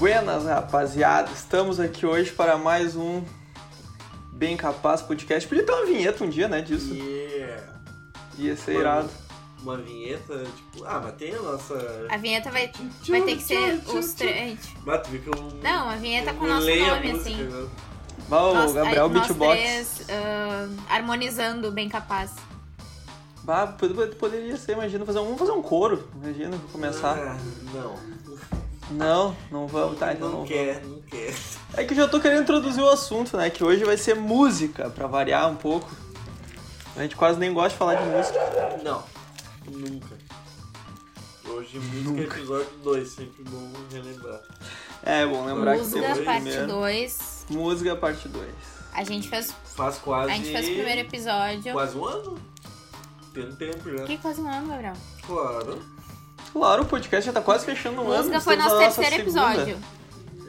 Buenas, rapaziada. Estamos aqui hoje para mais um Bem Capaz Podcast. Podia ter uma vinheta um dia, né, disso. Yeah. Ia ser Mano. irado. Uma vinheta, tipo, ah, mas tem a nossa. A vinheta vai, vai ter que ser os três. Mas tu viu que eu. Não, a vinheta eu com o nosso nome, música, assim. né? Bah, o Nós- Gabriel nós Beatbox. três ah, harmonizando bem capaz. Bah, pod- poderia ser, imagina, fazer um, vamos fazer um coro. Imagina, começar. Ah, não. Não, não vamos, tá, então não, não, quer, não quer. vamos. É que eu já tô querendo introduzir o assunto, né, que hoje vai ser música, pra variar um pouco. A gente quase nem gosta de falar de música. Não, nunca. Hoje, música episódio 2, sempre bom relembrar. É, bom lembrar que Música, temos o parte primeiro. 2. Música, parte 2. A gente fez. Faz quase. A gente fez o primeiro episódio. Quase um ano? Tem um tempo já. Que quase um ano, Gabriel. Claro. Claro, o podcast já tá quase fechando um ano. Música foi nosso terceiro segunda. episódio.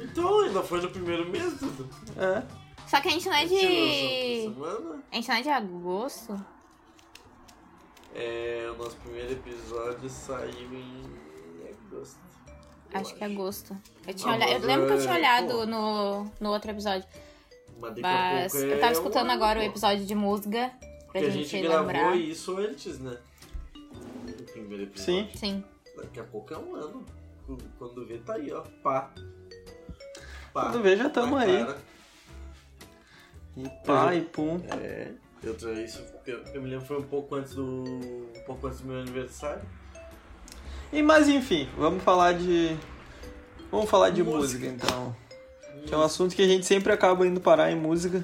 Então, ainda foi no primeiro mês, Dudu. É. Só que a gente não é de. Semana. A gente não é de agosto. É, o nosso primeiro episódio saiu em agosto. eu Acho que é agosto. Eu, tinha Ah, olhado, eu lembro que eu é- tinha olhado pô. no, no outro episódio. Mas, Mas eu é tava escutando um ano, agora o episódio de música. Pra Porque a gente, gente gravou lembrar. isso antes, né? O primeiro episódio. Sim. Sim. Daqui a pouco é um ano. Quando vê, tá aí, ó. Pá. Pá. Quando vê, já tamo aí. cara. E pá, e pum. É. Eu isso, eu, eu me lembro foi um pouco antes do. Um pouco antes do meu aniversário. E mas enfim, vamos falar de. Vamos falar de música, Música. então. Que é um assunto que a gente sempre acaba indo parar em música.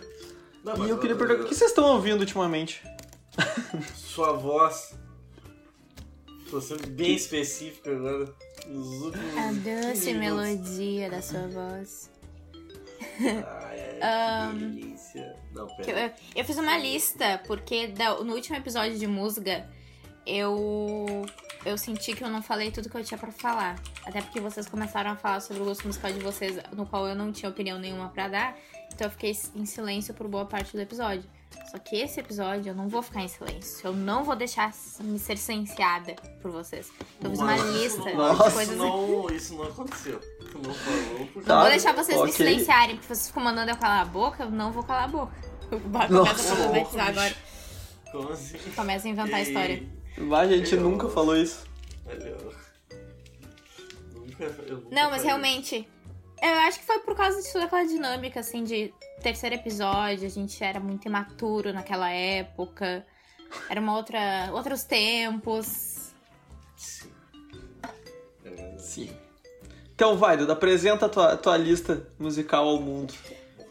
Não, E eu queria eu- perguntar, o que vocês estão ouvindo ultimamente? Sua voz. Tô sendo bem específico agora. Nos últimos. A 15 doce melodia da sua voz. Ai, Ahn, delícia. Não, Que pera. Eu, eu fiz uma lista, porque no último episódio de música, eu, eu senti que eu não falei tudo que eu tinha pra falar. Até porque vocês começaram a falar sobre o gosto musical de vocês, no qual eu não tinha opinião nenhuma pra dar. Então eu fiquei em silêncio por boa parte do episódio. Só que esse episódio eu não vou ficar em silêncio. Eu não vou deixar me ser silenciada por vocês. Eu fiz uma Mas lista não- de Nossa, coisas. Isso não, isso não aconteceu. Tu não falou porque. Tá. vou deixar vocês me ok. silenciarem, porque vocês ficam mandando eu calar a boca, eu não vou calar a boca. Eu começo Nossa. a problematizar agora. Como assim? Começa a inventar a história. A gente Eu- nunca falou isso. Eu- Nunca, eu nunca Não, mas falei realmente. Eu acho que foi por causa de toda aquela dinâmica, assim, de terceiro episódio, a gente era muito imaturo naquela época. Era uma outra. outros tempos. É. Sim. Então vai, Duda, apresenta a tua, tua lista musical ao mundo.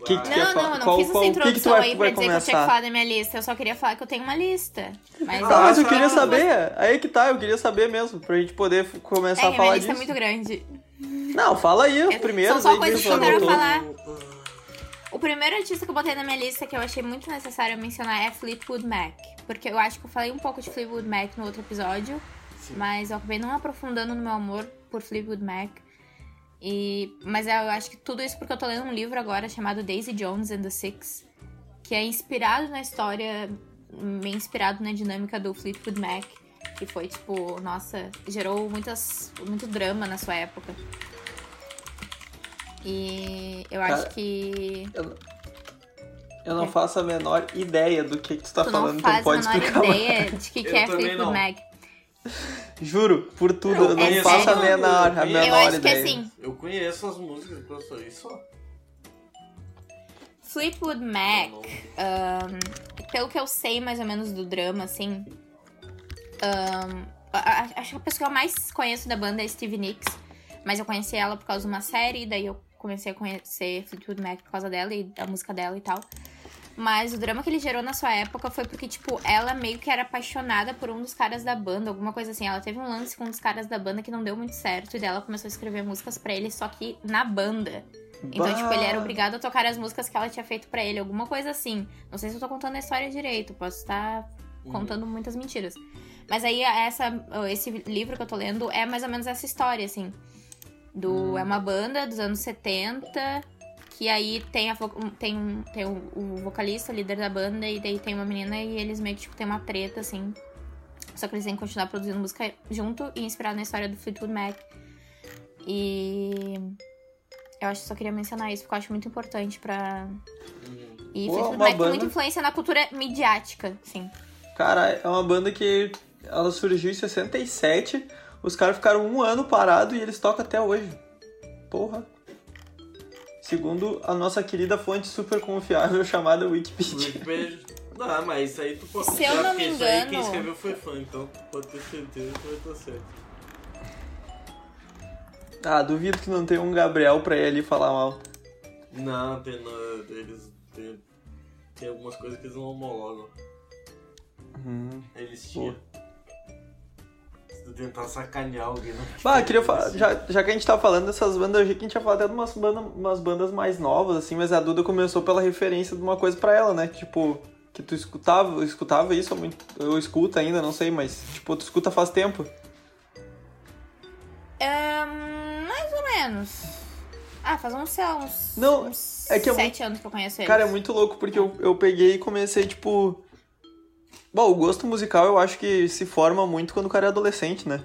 Que que tu quer Não, falar? não, não Qual- fiz qual- essa o que que tu introdução vai- aí pra dizer que eu tinha começar? que falar da minha lista. Eu só queria falar que eu tenho uma lista. Mas Tá, mas eu Ah, queria saber, aí que tá, eu queria saber mesmo, pra gente poder começar É, a minha falar lista disso. é muito grande. Não, fala aí, É, os primeiros são só coisas que eu quero falar. O primeiro artista que eu botei na minha lista que eu achei muito necessário mencionar é Fleetwood Mac. Porque eu acho que eu falei um pouco de Fleetwood Mac no outro episódio. Sim. Mas eu acabei não aprofundando no meu amor por Fleetwood Mac. E, mas eu acho que tudo isso porque eu tô lendo um livro agora chamado Daisy Jones and the Six, que é inspirado na história, meio inspirado na dinâmica do Fleetwood Mac, que foi tipo, nossa, gerou muitas, muito drama na sua época. E eu acho Cara, que Eu não faço a menor ideia do que, que tu tá tu falando, não então faz a pode menor explicar mais. ideia de que, que Eu é não. Mac. Juro, por tudo, eu, Eu não conheço faço a menor, a eu menor Eu acho que ideia. assim, Eu conheço as músicas que eu sou aí só. Fleetwood Mac, Não, ahn, pelo que eu sei mais ou menos do drama, assim. A- acho que a pessoa que eu mais conheço da banda é Stevie Nicks. Mas eu conheci ela por causa de uma série, daí eu comecei a conhecer Fleetwood Mac por causa dela e da música dela e tal. Mas o drama que ele gerou na sua época foi porque, tipo, ela meio que era apaixonada por um dos caras da banda, alguma coisa assim. Ela teve um lance com um dos caras da banda que não deu muito certo, e daí ela começou a escrever músicas pra ele, só que na banda. Então, Bah. tipo, ele era obrigado a tocar as músicas que ela tinha feito pra ele, alguma coisa assim. Não sei se eu tô contando a história direito, posso estar Uhum. contando muitas mentiras. Mas aí essa, esse livro que eu tô lendo é mais ou menos essa história, assim. Do, É uma banda dos anos 70, que aí tem, a, tem, um- tem o, o vocalista, o líder da banda, e daí tem uma menina e eles meio que tipo, tem uma treta, assim. Só que eles têm que continuar produzindo música junto e inspirado na história do Fleetwood Mac. E. Eu acho que só queria mencionar isso, porque eu acho muito importante pra. Hum. E Pô, uma muito- banda- muita influência na cultura midiática, sim. Cara, é uma banda que ela surgiu em 67, os caras ficaram um ano parado e eles tocam até hoje. Porra. Segundo a nossa querida fonte super confiável chamada Wikipedia. Wikipedia. Não, mas isso aí tu pode Se eu não me isso aí quem engano- escreveu foi fã, então pode ter certeza que vai estar certo. Ah, duvido que não tenha um Gabriel pra ir ali falar mal. Não, tem, não, eles tem, tem algumas coisas que eles não homologam. Hum. Eles tinham. Tentar sacanear alguém, não. Bah, queria falar, já, já que a gente tá falando dessas bandas, eu achei que a gente ia falar até de umas, banda, umas bandas mais novas, assim, mas a Duda começou pela referência de uma coisa pra ela, né? Tipo, que tu escutava, escutava isso muito. Eu escuto ainda, não sei, mas, tipo, tu escuta faz tempo. Ahn, mais ou menos. Ah, faz uns, sei lá, uns, Não, uns é que é sete anos que eu conheço eles. Cara, é muito louco porque eu, eu peguei e comecei, tipo. Bom, o gosto musical eu acho que se forma muito quando o cara é adolescente, né?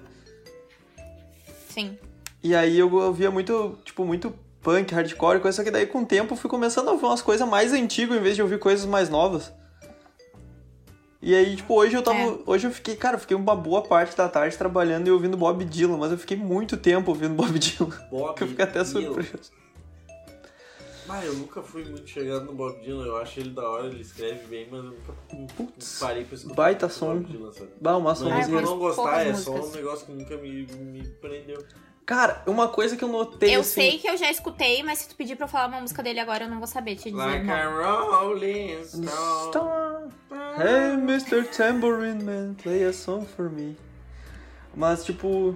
Sim. E aí eu ouvia muito, tipo, muito punk, hardcore, coisa, só que daí com o tempo eu fui começando a ouvir umas coisas mais antigas em vez de ouvir coisas mais novas. E aí, tipo, hoje eu tava. É. Hoje eu fiquei, cara, eu fiquei uma boa parte da tarde trabalhando e ouvindo Bob Dylan, mas eu fiquei muito tempo ouvindo Bob Dylan. Bob Que eu fiquei até Dylan. surpreso. Ah, eu nunca fui muito chegado no Bob Dylan, eu acho ele da hora, ele escreve bem, mas eu nunca Putz, parei pra escutar baita som. Bob Dylan, sabe? Bah, uma. Ah, eu não gostar, é só um negócio que nunca me, me prendeu. Cara, uma coisa que eu notei. Eu assim, sei que eu já escutei, mas se tu pedir pra eu falar uma música dele agora, eu não vou saber te dizer. Like não. a Rolling Stone. Hey, Mr. Tambourine Man, play a song for me. Mas, tipo,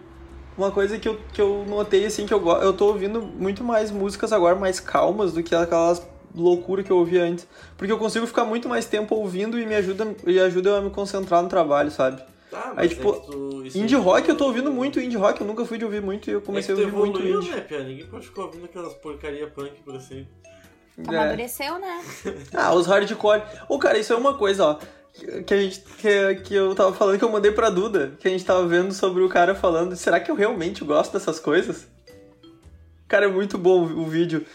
uma coisa que eu, que eu notei, assim, que eu, eu tô ouvindo muito mais músicas agora mais calmas do que aquelas loucura que eu ouvia antes. Porque eu consigo ficar muito mais tempo ouvindo e me ajuda, e ajuda eu a me concentrar no trabalho, sabe? Tá, Aí, mas tipo, é tu- isso Indie aí rock tu- eu tô ouvindo muito indie rock, eu nunca fui de ouvir muito e eu comecei é a ouvir tu muito evoluiu, indie. né, Pia? Ninguém pode ficar ouvindo aquelas porcaria punk pra sempre. É. Amadureceu, né? Ah, os hardcore. Ô, cara, isso é uma coisa, ó. Que- a gente. Que, que eu tava falando que eu mandei pra Duda. Que a gente tava vendo sobre o cara falando. Será que eu realmente gosto dessas coisas? Cara, é muito bom o vídeo.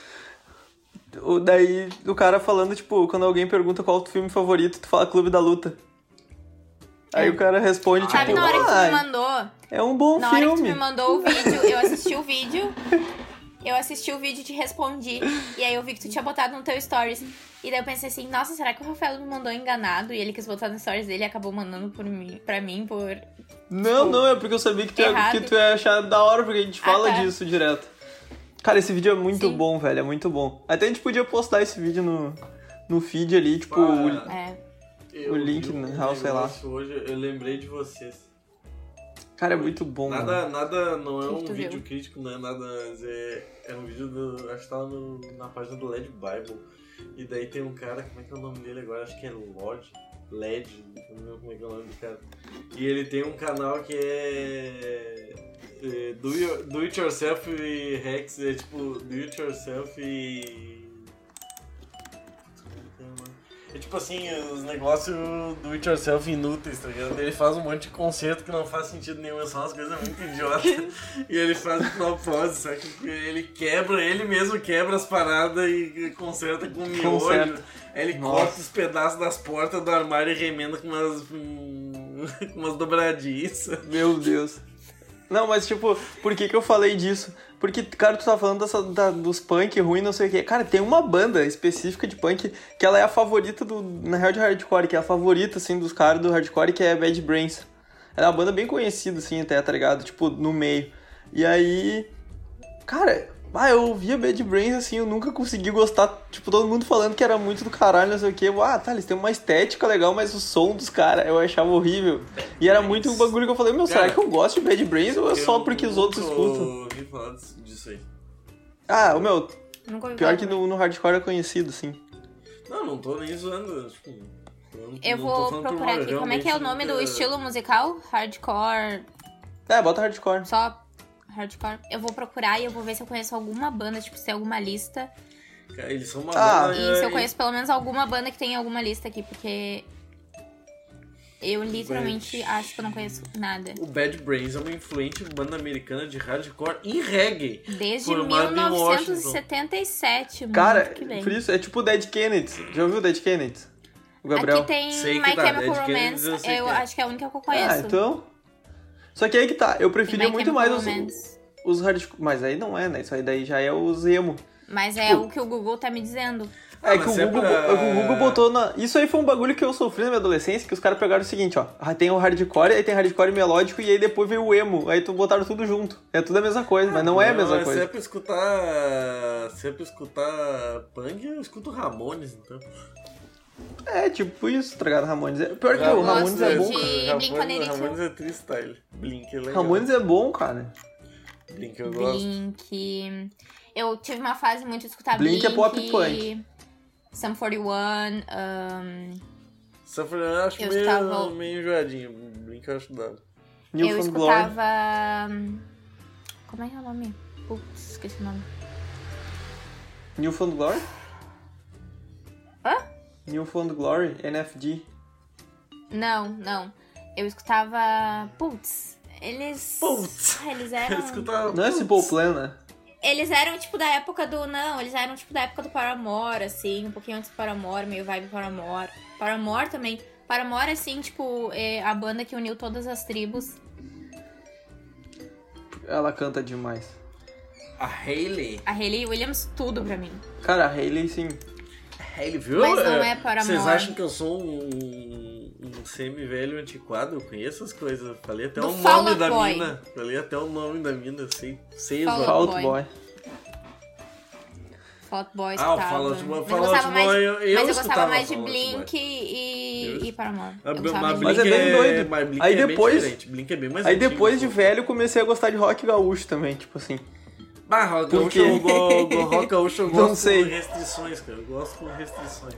O, daí o cara falando, tipo, quando alguém pergunta qual é o teu filme favorito, tu fala Clube da Luta. Aí o cara responde, tipo, Sabe na hora que tu me ah, mandou? é um bom Na hora que tu filme. me mandou o vídeo, eu assisti o vídeo. Eu assisti o vídeo e te respondi. E aí eu vi que tu tinha botado no teu stories. E daí eu pensei assim, nossa, será que o Rafael me mandou enganado? E ele quis botar no stories dele e acabou mandando por mim, pra mim por. Não, não, é porque eu sabia que tu, ia, Errado. que tu ia achar da hora, porque a gente Ah, fala tá. disso direto. Cara, esse vídeo é muito Sim. bom, velho, é muito bom. Até a gente podia postar esse vídeo no, no feed ali, tipo, Ah, o- É. O link, na real, sei lá. Hoje eu lembrei de vocês. Cara, é muito bom. Nada, mano. nada, não é um vídeo viu? crítico, não é nada. mas É, é um vídeo do. Acho que tava no- na página do LED Bible. E daí tem um cara, como é que é o nome dele agora? Acho que é Lodge. LED, não lembro como é que é o nome do cara. E ele tem um canal que é. é do, Your- do It Yourself e Rex, é tipo Do It Yourself e. É tipo assim, os negócios do it yourself inúteis, tá ligado? Ele faz um monte de concerto que não faz sentido nenhum, é só umas coisas muito idiotas. e ele faz de propósito, sabe? Ele quebra, ele mesmo quebra as paradas e conserta com miojo. Conserta. Aí ele Nossa. corta os pedaços das portas do armário e remenda com umas. com umas dobradiças. Meu Deus. Não, mas tipo, por que que eu falei disso? Porque, cara, tu tá falando dessa, da- dos punk ruim, não sei o quê. Cara, tem uma banda específica de punk que ela é a favorita do. Na real de hardcore, que é a favorita, assim, dos caras do hardcore, que é Bad Brains. Ela é uma banda bem conhecida, assim, até, tá ligado? Tipo, no meio. E aí. Cara, ah, eu ouvia Bad Brains, assim, eu nunca consegui gostar. Tipo, todo mundo falando que era muito do caralho, não sei o quê. Ah, tá, eles têm uma estética legal, mas o som dos caras eu achava horrível. E era muito um bagulho que eu falei, meu, será Cara, que eu gosto de Bad Brains ou é só porque os outros escutam? ouvi falar disso aí. Ah, o meu, Nunca ouvi pior que no, no hardcore é conhecido, assim. Não, não tô nem zoando. Tipo, Eu vou procurar aqui. Como é que é o nome do estilo musical? Hardcore. É, bota hardcore. Só hardcore. Eu vou procurar e eu vou ver se eu conheço alguma banda, tipo, se tem alguma lista. Cara, Eles são uma Ah, banda, E se eu e- conheço pelo menos alguma banda que tem alguma lista aqui, porque. Eu literalmente acho que eu não conheço nada. O Bad Brains é uma influente banda americana de hardcore e reggae. Desde Formado em 1977, Cara, muito que bem. por isso, é tipo Dead Kennedys. Já ouviu Dead Kennedys? O Gabriel. Aqui tem Sei que My tá, Chemical Romance, eu que é. acho que é a única que eu conheço. Ah, então. Só que aí que tá, eu preferia muito mais os, os hardcore. Mas aí não é, né? Isso aí daí já é os emo. Mas é Tipo- o que o Google tá me dizendo. Ah, É que o é Google, pra- o Google botou na. Isso aí foi um bagulho que eu sofri na minha adolescência, que os caras pegaram o seguinte, ó. Ah, Tem o hardcore, aí tem hardcore melódico, e aí depois veio o emo. Aí tu botaram tudo junto. É tudo a mesma coisa, mas não é a mesma Se coisa. é pra escutar. Se é pra escutar punk, eu escuto Ramones, então. É, tipo isso, tá ligado? Ramones. É... Pior que Eu o Ramones é bom, cara. Ramones, Blink-182. Ramones é freestyle. Blink é legal. Ramones é bom, cara. Blink eu gosto. Blink. Eu tive uma fase muito de escutar Blink Blink. é pop punk. Sum 41. Um, Suffer eu acho Eu meio, escutava- meio enjoadinho. Blink eu acho dado. eu Newfound Glory. escutava. hum, Como é que é o nome? Putz, esqueci o nome. Newfound Glory? Hã? Newfound Glory, NFG. Não, não. Eu escutava. Putz, eles. Putz. Ah, eles Eu eram. escutava. Não é Simple Plan, né? Eles eram tipo da época do. Não, eles eram tipo da época do Paramore, assim, um pouquinho antes do Paramore, meio vibe Paramore. Paramore também. Paramore, assim, tipo, é a banda que uniu todas as tribos. Ela canta demais. A Hayley. A Hayley Williams, tudo pra mim. Cara, a Hayley, sim. Hayley, viu? Mas não é Paramore. Vocês acham que eu sou um, um semi-velho antiquado? Eu conheço as coisas. Falei até Do o nome da Boy. mina. Falei até o nome da mina. Sei, sei nomes. Fault Boy. Boy. Fall Out Boy, Ah, o escutava. Fall Out Boy- Mas Fall eu Out gostava mais, Boy, eu- eu mas eu gostava mais de Blink e, Eu- e Paramore. Mas é bem doido. mas Blink Aí é depois- Bem diferente. Blink é bem mais Aí antigo, depois de velho, comecei a gostar de rock gaúcho também, tipo assim. Ah, rock gaúcho, eu go- go- rock gaúcho eu Não gosto sei. com restrições, cara. Eu gosto com restrições.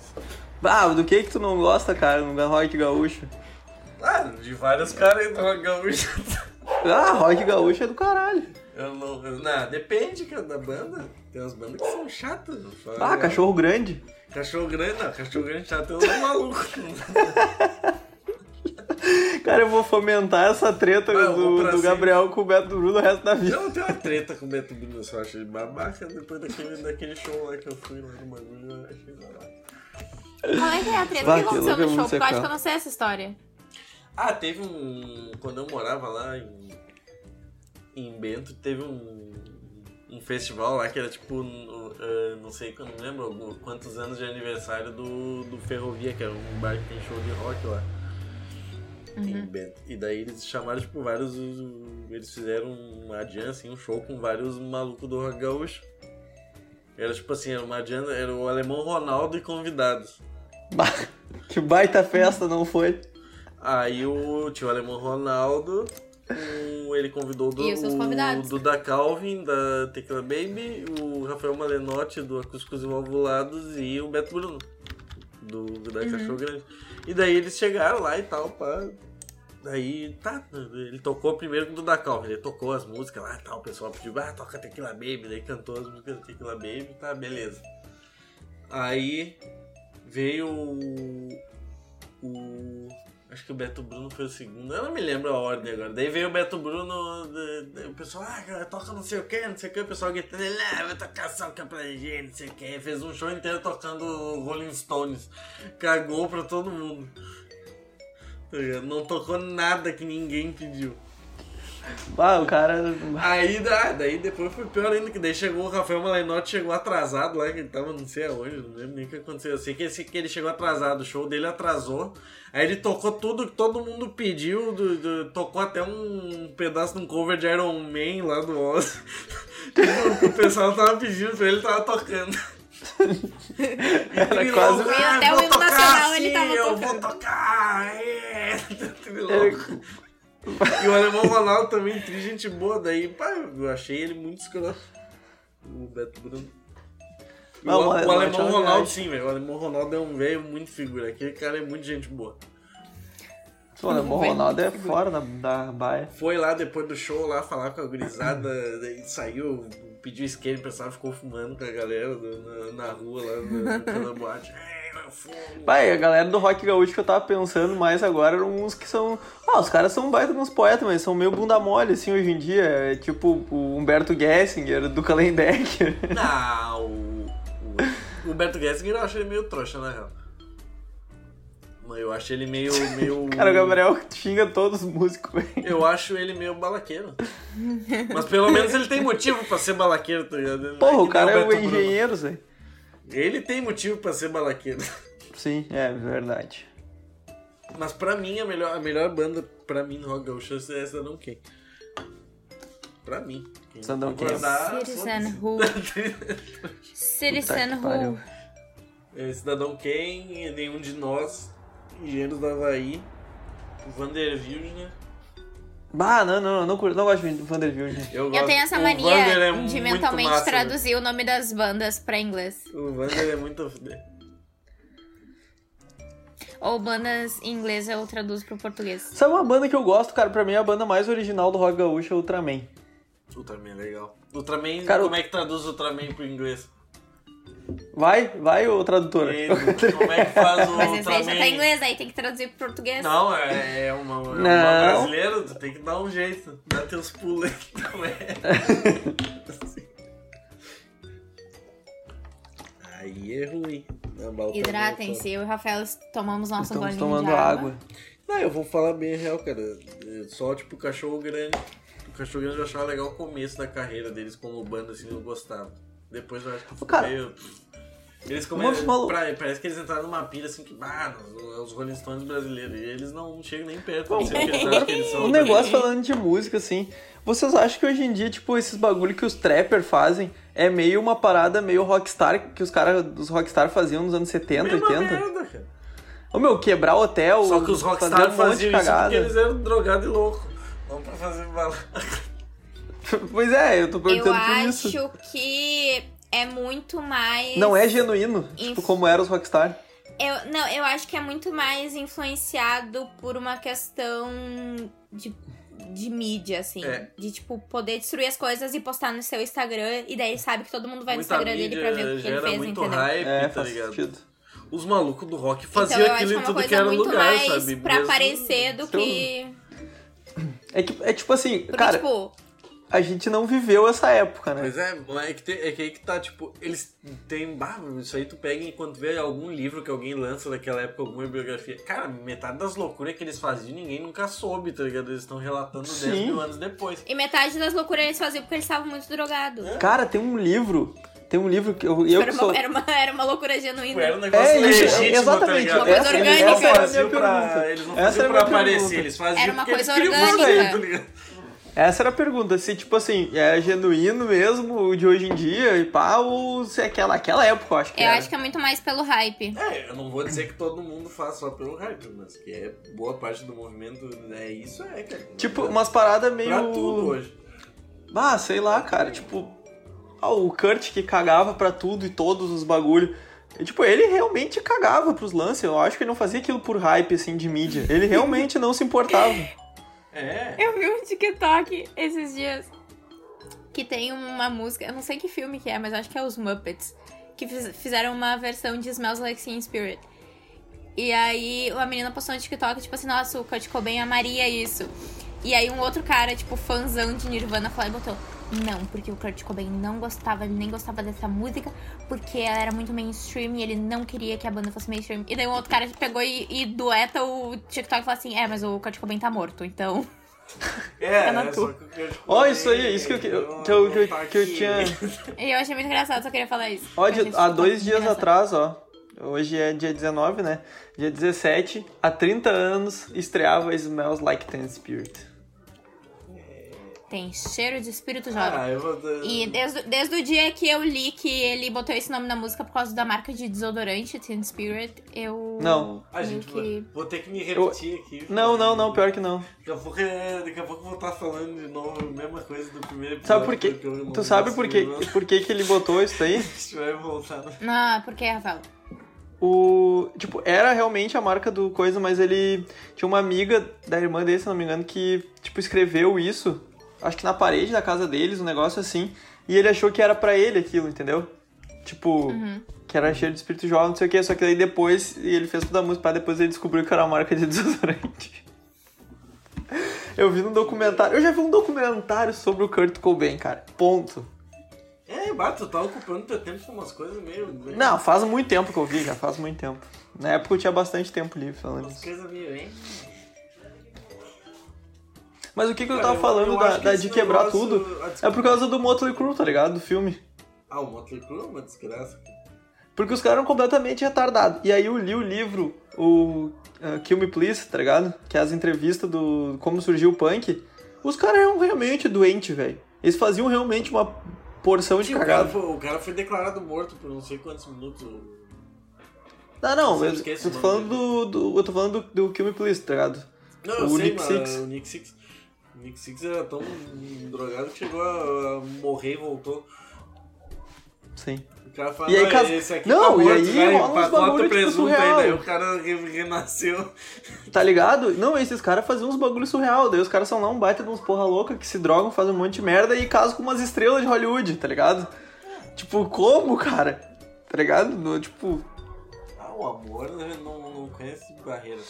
Ah, do que que tu não gosta, cara, no rock gaúcho? Ah, de vários caras aí do rock gaúcho. Ah, rock gaúcho é do caralho. Eu não, eu, não, depende cara, da banda. Tem umas bandas que são chatas. não fala, Ah, cachorro grande. Cachorro grande, não. Cachorro grande chato é um maluco. Cara, eu vou fomentar essa treta Ah, do, do. Gabriel com o Beto Bruno o resto da vida. Eu tenho uma treta com o Beto Bruno, eu só acho ele babaca depois daquele, daquele show lá que eu fui lá no bagulho. Eu achei babaca. Qual é que é a treta? Bah, o que aconteceu é no show? Porque eu acho que eu não sei essa história. Ah, teve um. Quando eu morava lá em. Em Bento, teve um. Um festival lá que era tipo. eh, não sei, eu não lembro quantos anos de aniversário do, do Ferrovia, que era um bar que tem show de rock lá. Em Bento. E daí eles chamaram, tipo, vários. Eles fizeram uma jam, assim, um show com vários malucos do rock gaúcho. Era tipo assim, era uma jam, era o alemão Ronaldo e convidados. Que baita festa não foi. Aí o tio alemão Ronaldo, um, ele convidou do, E os seus convidados? o Duda Calvin, da Tecla Baby, o Rafael Malenotti, do Acústicos Envalvulados e o Beto Bruno, do, da Uhum. Cachorro Grande. E daí eles chegaram lá e tal, pá. Daí, tá, ele tocou primeiro com o Duda ele tocou as músicas lá e tal, o pessoal pediu, ah, toca Tequila Baby, daí cantou as músicas da Tequila Baby, tá, beleza. Aí veio o. o acho que o Beto Bruno foi o segundo, eu não me lembro a ordem agora. Daí veio o Beto Bruno, o pessoal, ah, toca não sei o que, não sei o que, o pessoal gritando, ah, vai tocar só pra gente, não sei o que. Fez um show inteiro tocando Rolling Stones, cagou pra todo mundo. Tá? Não tocou nada que ninguém pediu. Ah, o cara. Aí da- daí depois foi pior ainda, que daí chegou o Rafael Malenotti, chegou atrasado lá, que ele tava não sei aonde, não lembro nem o que aconteceu. Eu sei que, esse, que ele chegou atrasado, o show dele atrasou. Aí ele tocou tudo que todo mundo pediu, do- do- tocou até um pedaço de um cover de Iron Man lá do Oz. o pessoal tava pedindo pra ele, ele tava tocando. Era quase. louco, Até "Ah, o hino nacional ele sim, tava Eu tocando." vou tocar! É. Ele louco. E o alemão Ronaldo também, tri gente boa. Daí, pá, eu achei ele muito escroto. O Beto Bruno. Não, o, mas- o alemão Ronaldo, sim, velho. O alemão Ronaldo é um velho muito figura. Aquele cara é muito gente boa. O Ronaldo é fora da, da baia. Foi lá depois do show lá falar com a gurizada, daí saiu, pediu skate, o pessoal ficou fumando com a galera na, na rua lá na, na boate. É. Pai, a galera do rock gaúcho que eu tava pensando mais agora eram uns que são. Ah, os caras são baita uns poetas, mas são meio bunda mole, assim, hoje em dia. É tipo o Humberto Gessinger, do Kalendecker. Não, o, o Humberto Gessinger eu acho ele meio trouxa, na real. Mas eu acho ele meio. meio... Cara, o Gabriel xinga todos os músicos, velho. Eu acho ele meio balaqueiro. Mas pelo menos ele tem motivo pra ser balaqueiro, tá ligado? Não Porra, que o cara é Bruno. engenheiro, Zé. Ele tem motivo pra ser balaqueiro. Sim, é verdade. Mas pra mim, a melhor, a melhor banda pra mim no Rock Gaúcho é essa não quem. Pra mim. Quem Cidadão Quem? Citizen. Who. Citizen. Who. É, Cidadão Quem, Nenhum de Nós, Engenheiros do Havaí, Vanderbilt, né? Bah, não, não, não, não gosto de Vanderbilt, gente. Eu, Eu gosto- tenho essa o mania é de mentalmente massa, traduzir o nome das bandas pra inglês. né? O Vander é muito. Ou bandas em inglês eu traduzo pro português. Sabe uma banda que eu gosto, cara? Pra mim, a banda mais original do rock gaúcho é o Ultraman. Ultraman é legal. Ultraman, Cara, como é que traduz Ultraman pro inglês? Vai, vai, ô tradutora. Ele- como é que faz o Mas aí já Ultraman? tá em inglês, aí tem que traduzir pro português. Não, é, é uma, é uma Não. brasileira, tu tem que dar um jeito. Dá teus pulos aí, não é? Aí é ruim. Hidratem-se, eu e o Rafael tomamos nosso Estamos tomando de água. água. Não, eu vou falar bem a real, cara. É Só, tipo, o Cachorro Grande. O Cachorro Grande eu achava legal o começo da carreira deles como banda, assim, eu gostava. Depois eu acho que ficou Cara, meio... Eles começam... pra- Parece que eles entraram numa pilha, assim, que, ah, os- Rolling Stones brasileiros. E eles não chegam nem perto Bom, de ser o que eles acham que eles são. Um negócio falando de música, assim. Vocês acham que hoje em dia, tipo, esses bagulho que os trapper fazem é meio uma parada meio rockstar que os caras dos rockstar faziam nos anos 70, Mesma 80? merda, cara. Ô meu, quebrar hotel, Só que os um monte de faziam isso cagada. porque eles eram drogados e loucos. Não pra fazer bala. Pois é, eu tô Eu perguntando por isso. acho que é muito mais. Não é genuíno, Inf- tipo, como era os rockstar. Eu, não, eu acho que é muito mais influenciado por uma questão de, de mídia, assim. É. De, tipo, poder destruir as coisas e postar no seu Instagram. E daí sabe que todo mundo vai no Muita Instagram dele pra ver o que ele fez, muito entendeu? hype, É, tá ligado? sentido. Os malucos do rock Então faziam eu acho aquilo que é em uma tudo que coisa era muito lugar, mais sabe? pra Mesmo- aparecer do que. É, que, é tipo assim, Porque, cara, tipo, a gente não viveu essa época, né? Pois é, mas é que, tem- é que aí que tá, tipo, eles têm. Bah, isso aí tu pega enquanto vê algum livro que alguém lança daquela época, alguma biografia. Cara, metade das loucuras que eles faziam, ninguém nunca soube, tá ligado? Eles estão relatando 10 Sim. mil anos depois. e metade das loucuras eles faziam porque eles estavam muito drogados. Cara, tem um livro, tem um livro que eu, eu Era que uma, sou... era, uma, era uma loucura genuína. Era um negócio É, legítimo, exatamente. tá? Uma coisa Eles orgânica. não Essa era a faziam pra, eles não Essa faziam era a pra aparecer, pergunta. eles faziam Era uma coisa orgânica. fazer, tá? Essa era a pergunta, se tipo assim, é genuíno mesmo o de hoje em dia e pá, ou se é aquela, aquela época, eu acho que Eu era. acho que é muito mais pelo hype. É, eu não vou dizer que todo mundo faz só pelo hype, mas que é boa parte do movimento, é isso, é, cara. Tipo, umas paradas meio... Pra tudo hoje. Ah, sei lá, cara, tipo... Ah, o Kurt que cagava pra tudo e todos os bagulho. E, tipo, ele realmente cagava pros lances. Eu acho que ele não fazia aquilo por hype, assim, de mídia. Ele realmente não se importava. É. Eu vi um TikTok esses dias que tem uma música, eu não sei que filme que é, mas acho que é os Muppets, que fiz- fizeram uma versão de Smells Like Teen Spirit. E aí a menina postou no TikTok, tipo assim, nossa, o Kurt Cobain amaria isso. E aí um outro cara, tipo, fãzão de Nirvana, falou e botou, não, porque o Kurt Cobain não gostava, ele nem gostava dessa música, porque ela era muito mainstream e ele não queria que a banda fosse mainstream. E daí um outro cara pegou e, e dueta o TikTok e falou assim, é, mas o Kurt Cobain tá morto, então... É, na é tua. só Ó, isso aí, isso que eu, que eu, que eu, que eu- que eu tinha... Eu achei muito engraçado, só queria falar isso. Ó, de- há dois dias engraçado. atrás, ó. Hoje é dia 19, né? Dia 17, há 30 anos, estreava Smells Like Teen Spirit. Tem cheiro de espírito jovem. Ah, eu vou... E desde, desde o dia que eu li que ele botou esse nome na música por causa da marca de desodorante, Teen Spirit, eu. Não. A gente, que. vou ter que me repetir aqui. Não, não, não, pior que não. Daqui a pouco, é- daqui a pouco eu vou estar falando de novo a mesma coisa do primeiro episódio. Sabe por quê? eu Tu sabe por quê, por quê que ele botou isso aí? A gente vai voltar. né? Não, por que, Rafael? O. Tipo, era realmente a marca do coisa, mas ele. Tinha uma amiga da irmã dele, se não me engano, que, tipo, escreveu isso. Acho que na parede da casa deles, um negócio assim. E ele achou que era pra ele aquilo, entendeu? Tipo. Que era cheio de espírito jovem, não sei o que. Só que aí depois ele fez toda a música, pra depois ele descobriu que era uma marca de desodorante. Eu vi num documentário. Eu já vi um documentário sobre o Kurt Cobain, cara. Ponto. É, bato, tu tá ocupando teu tempo com umas coisas meio. Não, faz muito tempo que eu vi, já faz muito tempo. Na época eu tinha bastante tempo livre falando Umas isso. coisas meio, hein? Mas o que, que eu tava falando eu da, da de quebrar negócio- tudo? Ah, É desculpa. por causa do Motley Crue, tá ligado? Do filme. Ah, o Motley Crue é uma desgraça. Porque os caras eram completamente retardados. E aí eu li o livro, o uh, Kill Me Please, tá ligado? Que é as entrevistas do como surgiu o punk. Os caras eram realmente doentes, velho. Eles faziam realmente uma porção de Sim, o, cara cagada. foi, o cara foi declarado morto por não sei quantos minutos. Não, não, Você eu, eu tô falando do, do- Eu tô falando do, do Kill Me Please, tá ligado? Não, eu O sei, Nick Six. o Nick Six. Nick Six era tão drogado que chegou a, morrer e voltou. Sim. O cara fala, E aí, "Ah, cas- esse aqui Não, tá morto, e aí vai, rola uns bota bagulho, tipo, presunto aí, surreal. daí o cara re- renasceu. Tá ligado? Não, esses caras faziam uns bagulho surreal. Daí os caras são lá um baita de uns porra louca que se drogam, fazem um monte de merda e casam com umas estrelas de Hollywood, tá ligado? Tipo, como, cara? Tá ligado? No- Tipo, Ah, o amor né, não, não conhece barreira.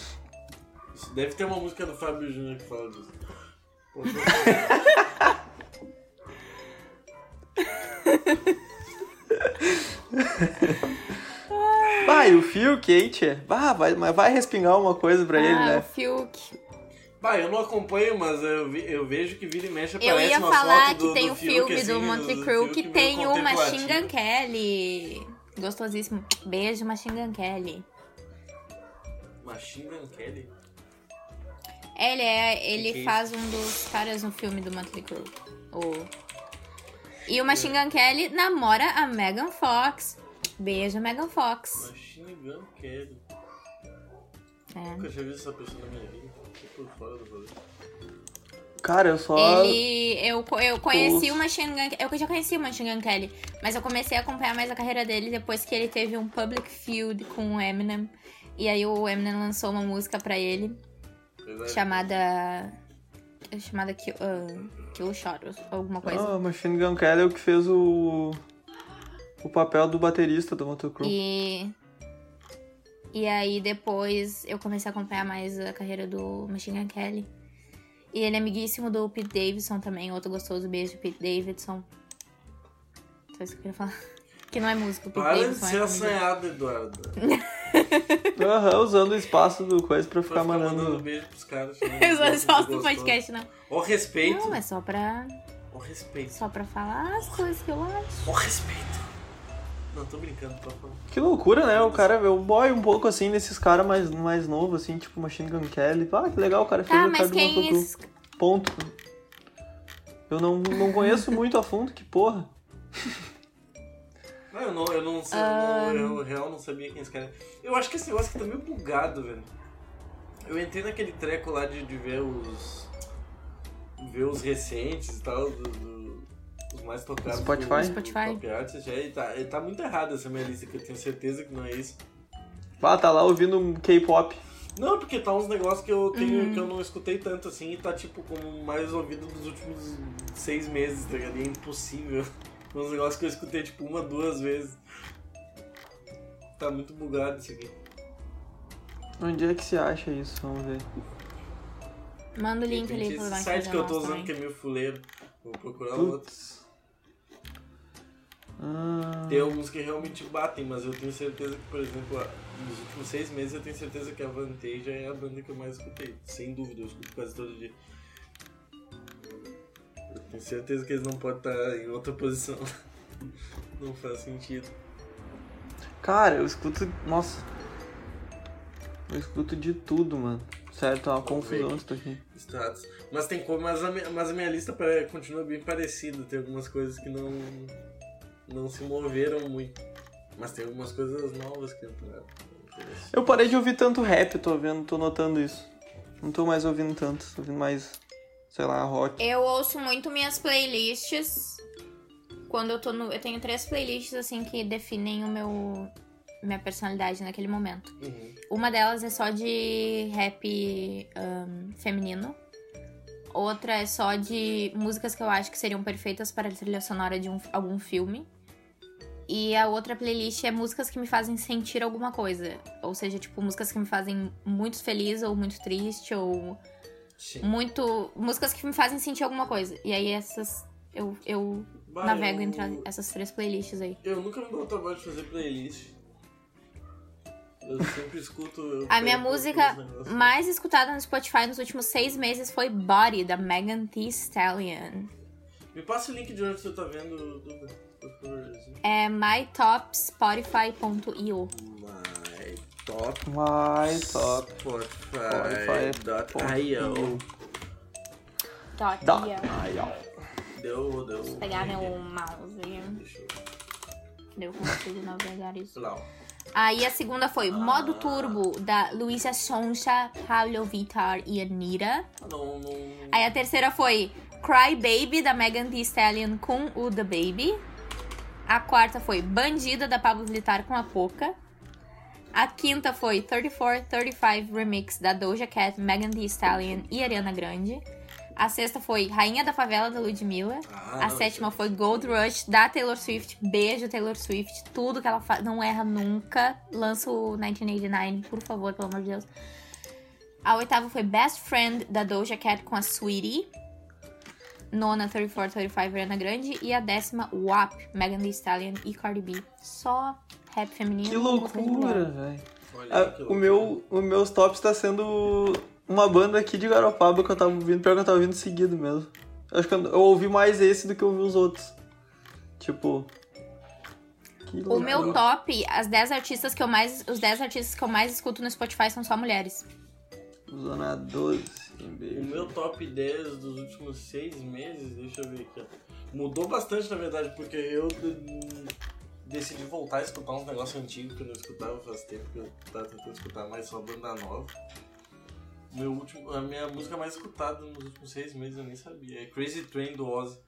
Isso deve ter uma música do Fábio Júnior que fala disso. Vai, o Phil, Kate, é. Bah, vai, mas vai respingar uma coisa pra ele, ah, o né? Fiuk. Bah, eu não acompanho, mas eu, vi- eu vejo que vira e mexe Eu aparece ia uma falar foto que do, tem do o Fiuk, filme assim, do Crue Fiuk que meio tem o contemplativo. Machine Gun Kelly. Gostosíssimo. Beijo, Machine Gun Kelly. Machine Gun Kelly? Ele é, ele que faz um dos caras no filme do Motley Crue. O... E o Machine Gun Kelly namora a Megan Fox. Beijo, Megan Fox. Machine Gun Kelly. É. Nunca tinha visto essa pessoa na minha vida. Tô por fora do rolê. Cara, eu só. Ele. Eu, eu conheci Os- o Machine Gun Eu já conheci o Machine Gun Kelly, mas eu comecei a acompanhar mais a carreira dele depois que ele teve um public feud com o Eminem. E aí o Eminem lançou uma música pra ele. Chamada. chamada Kill, uh, Kill Shot, alguma coisa. Ah, Machine Gun Kelly é o que fez o. O papel do baterista do Crue. E. E aí depois eu comecei a acompanhar mais a carreira do Machine Gun Kelly. E ele é amiguíssimo do Pete Davidson também, outro gostoso beijo, Pete Davidson. Só isso que eu queria falar. Que não é músico, Pete Para de Davidson ser é assanhado, Eduardo. Aham, usando o espaço do coisa pra Pra ficar mandando. beijo pros caras. Eu só resposta do podcast, não. O respeito. Não, é só pra, O respeito. só pra falar as coisas que eu acho. O respeito. Não, tô brincando, tô falando. Que loucura, né? O cara, eu boy um pouco assim nesses caras mais, mais novos, assim, tipo Machine Gun Kelly. Ah, que legal, o cara fez Tá, o mas cara quem Crue. esses... Ponto. Eu não, não conheço muito a fundo, que porra. Não, eu não, eu não sei, eu, não, eu real não sabia quem esse cara é. Eu acho que esse negócio aqui tá meio bugado, velho. Eu entrei naquele treco lá de, de ver os. ver os recentes e tal, do, do- os mais tocados Spotify? do, do Spotify. Top Artist, é, e tá, e tá muito errado essa minha lista, que eu tenho certeza que não é isso. Ah, tá lá ouvindo um K-pop. Não, porque tá uns negócios que eu tenho Uhum. que eu não escutei tanto assim e tá tipo como mais ouvido dos últimos seis meses, tá ligado? E é impossível. Uns negócios que eu escutei tipo uma, duas vezes. Tá muito bugado isso aqui. Onde é que se acha isso? Vamos ver. Manda o link ali pro esse site que eu tô usando também. que é meio fuleiro. Vou procurar outro. Putz. Ah, Tem alguns que realmente batem, mas eu tenho certeza que, por exemplo, nos últimos seis meses eu tenho certeza que a Vantage é a banda que eu mais escutei. Sem dúvida, eu escuto quase todo dia. Eu tenho certeza que eles não podem estar em outra posição. Não faz sentido. Cara, eu escuto. Nossa. Eu escuto de tudo, mano. Certo, é uma Vamos confusão isso aqui. Status. Mas tem como, mas a, minha, mas a minha lista pare- continua bem parecida. Tem algumas coisas que não, não se moveram muito. Mas tem algumas coisas novas que entraram. Eu parei de ouvir tanto rap, tô vendo, tô notando isso. Não tô mais ouvindo tanto, tô ouvindo mais, sei lá, rock. Eu ouço muito minhas playlists. Quando eu tô no. Eu tenho três playlists assim que definem o meu. minha personalidade naquele momento. Uhum. Uma delas é só de rap ahn, feminino. Outra é só de músicas que eu acho que seriam perfeitas para a trilha sonora de um- algum filme. E a outra playlist é músicas que me fazem sentir alguma coisa. Ou seja, tipo, músicas que me fazem muito feliz ou muito triste, ou Sim. muito. Músicas que me fazem sentir alguma coisa. E aí essas. Eu, eu Bah, navego eu- entre essas três playlists aí. Eu nunca me dou o trabalho de fazer playlist. Eu sempre escuto. eu A minha música mais escutada no Spotify nos últimos seis meses foi Body, da Megan Thee Stallion. Me passa o link de onde você tá vendo, Duda. por favorzinho. É mytopspotify.io. My top Vai, top. Spotify.io. Ó. Deu, deu. Vou pegar meu mouse. Deixa eu. Deu consigo navegar isso. Aí a segunda foi Modo Turbo, da Luísa Sonja, Pablo Vittar e Anitta. Ah, não, não. Aí a terceira foi Cry Baby, da Megan Thee Stallion com o The Baby. A quarta foi Bandida, da Pablo Vittar com a Poca. A quinta foi 34, 35 Remix, da Doja Cat, Megan Thee Stallion e Ariana Grande. A sexta foi Rainha da Favela, da Ludmilla. Ah, A não, sétima foi Gold Rush, da Taylor Swift. Beijo, Taylor Swift. Tudo que ela faz, não erra nunca. Lança o 1989, por favor, pelo amor de Deus. A oitava foi Best Friend, da Doja Cat com a Sweetie. Nona, 34, 35, Ariana Grande. E a décima, WAP, Megan Thee Stallion e Cardi B. Só rap feminino. Que loucura, velho. Olha Ah, o meu, os meus tops tá sendo uma banda aqui de Garopaba que eu tava ouvindo, pior que eu tava ouvindo seguido mesmo. Acho que eu, eu ouvi mais esse do que eu ouvi os outros. Tipo. Que O meu top, as 10 artistas que eu mais. Os 10 artistas que eu mais escuto no Spotify são só mulheres. Zona 12. um O meu top 10 dos últimos seis meses, deixa eu ver aqui. Mudou bastante, na verdade, porque eu decidi voltar a escutar uns negócios antigos que eu não escutava faz tempo, que eu tava tentando escutar mais só banda nova. Meu último, a minha música mais escutada nos últimos seis meses eu nem sabia. É Crazy Train do Ozzy.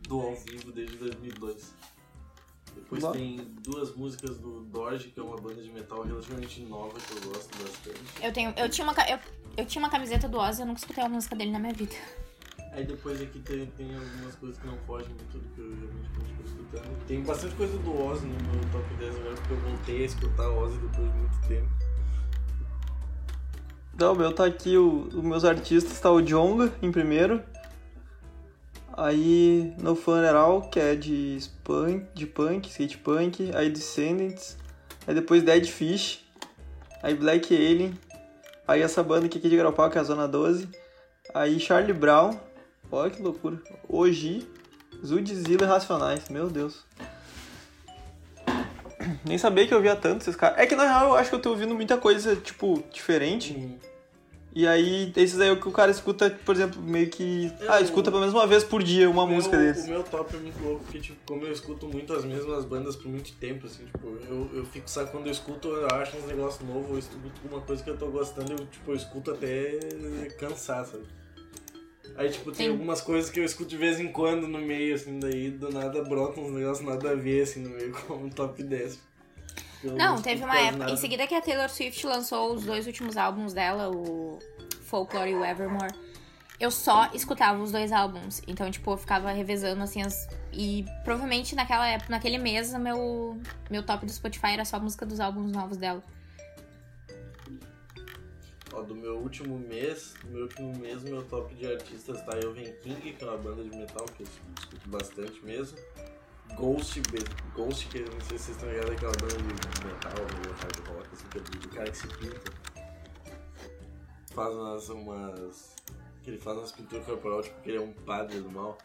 Do ao vivo desde 2002. Depois Bom. tem duas músicas do Doge, que é uma banda de metal relativamente nova que eu gosto bastante. Eu tenho. Eu tinha uma, ca- eu, eu tinha uma camiseta do Ozzy, eu nunca escutei a música dele na minha vida. Aí depois aqui tem, tem algumas coisas que não fogem muito do que eu geralmente continuo escutando. Tem bastante coisa do Ozzy no meu top 10 agora, porque eu voltei a escutar Ozzy depois de muito tempo. Não, o meu tá aqui, o- os meus artistas tá o Jonga em primeiro. Aí no Funeral, que é de punk, de punk, skate punk, aí Descendants, aí depois Dead Fish, aí Black Alien, aí essa banda aqui de Graupal, que é a Zona 12, aí Charlie Brown, olha que loucura, Oji, Zudzilla e Racionais, meu Deus. Nem sabia que eu ouvia tanto esses caras. É que na real eu acho que eu tô ouvindo muita coisa, tipo, diferente. E aí, esses aí é o que o cara escuta, por exemplo, meio que. Eu- Ah, escuta pelo menos uma vez por dia uma meu- música deles. O meu top é muito louco, porque tipo, como eu escuto muito as mesmas bandas por muito tempo, assim, tipo, eu, eu fico, sabe, quando eu escuto, eu acho uns negócios novos, eu escuto uma coisa que eu tô gostando, eu, tipo, eu escuto até cansar, sabe? Aí, tipo, tem Sim. algumas coisas que eu escuto de vez em quando no meio, assim, daí do nada brotam uns negócios nada a ver, assim, no meio, como top 10. Eu Não, escuto teve uma época. nada. Em seguida que a Taylor Swift lançou os dois últimos álbuns dela, o Folklore e o Evermore, eu só escutava os dois álbuns. Então, tipo, eu ficava revezando assim as. E provavelmente naquela época, naquele mês, o meu, meu top do Spotify era só a música dos álbuns novos dela. Ó, do meu último mês, do meu último mês, meu top de artistas tá Elven King, que é uma banda de metal que eu escuto bastante mesmo. Ghost, Ghost, que eu não sei se vocês estão ligados, é aquela banda de metal, meio hard rock, assim, que é do cara que se pinta. Faz umas, umas... que ele faz umas pinturas corporal, tipo que ele é um padre do mal.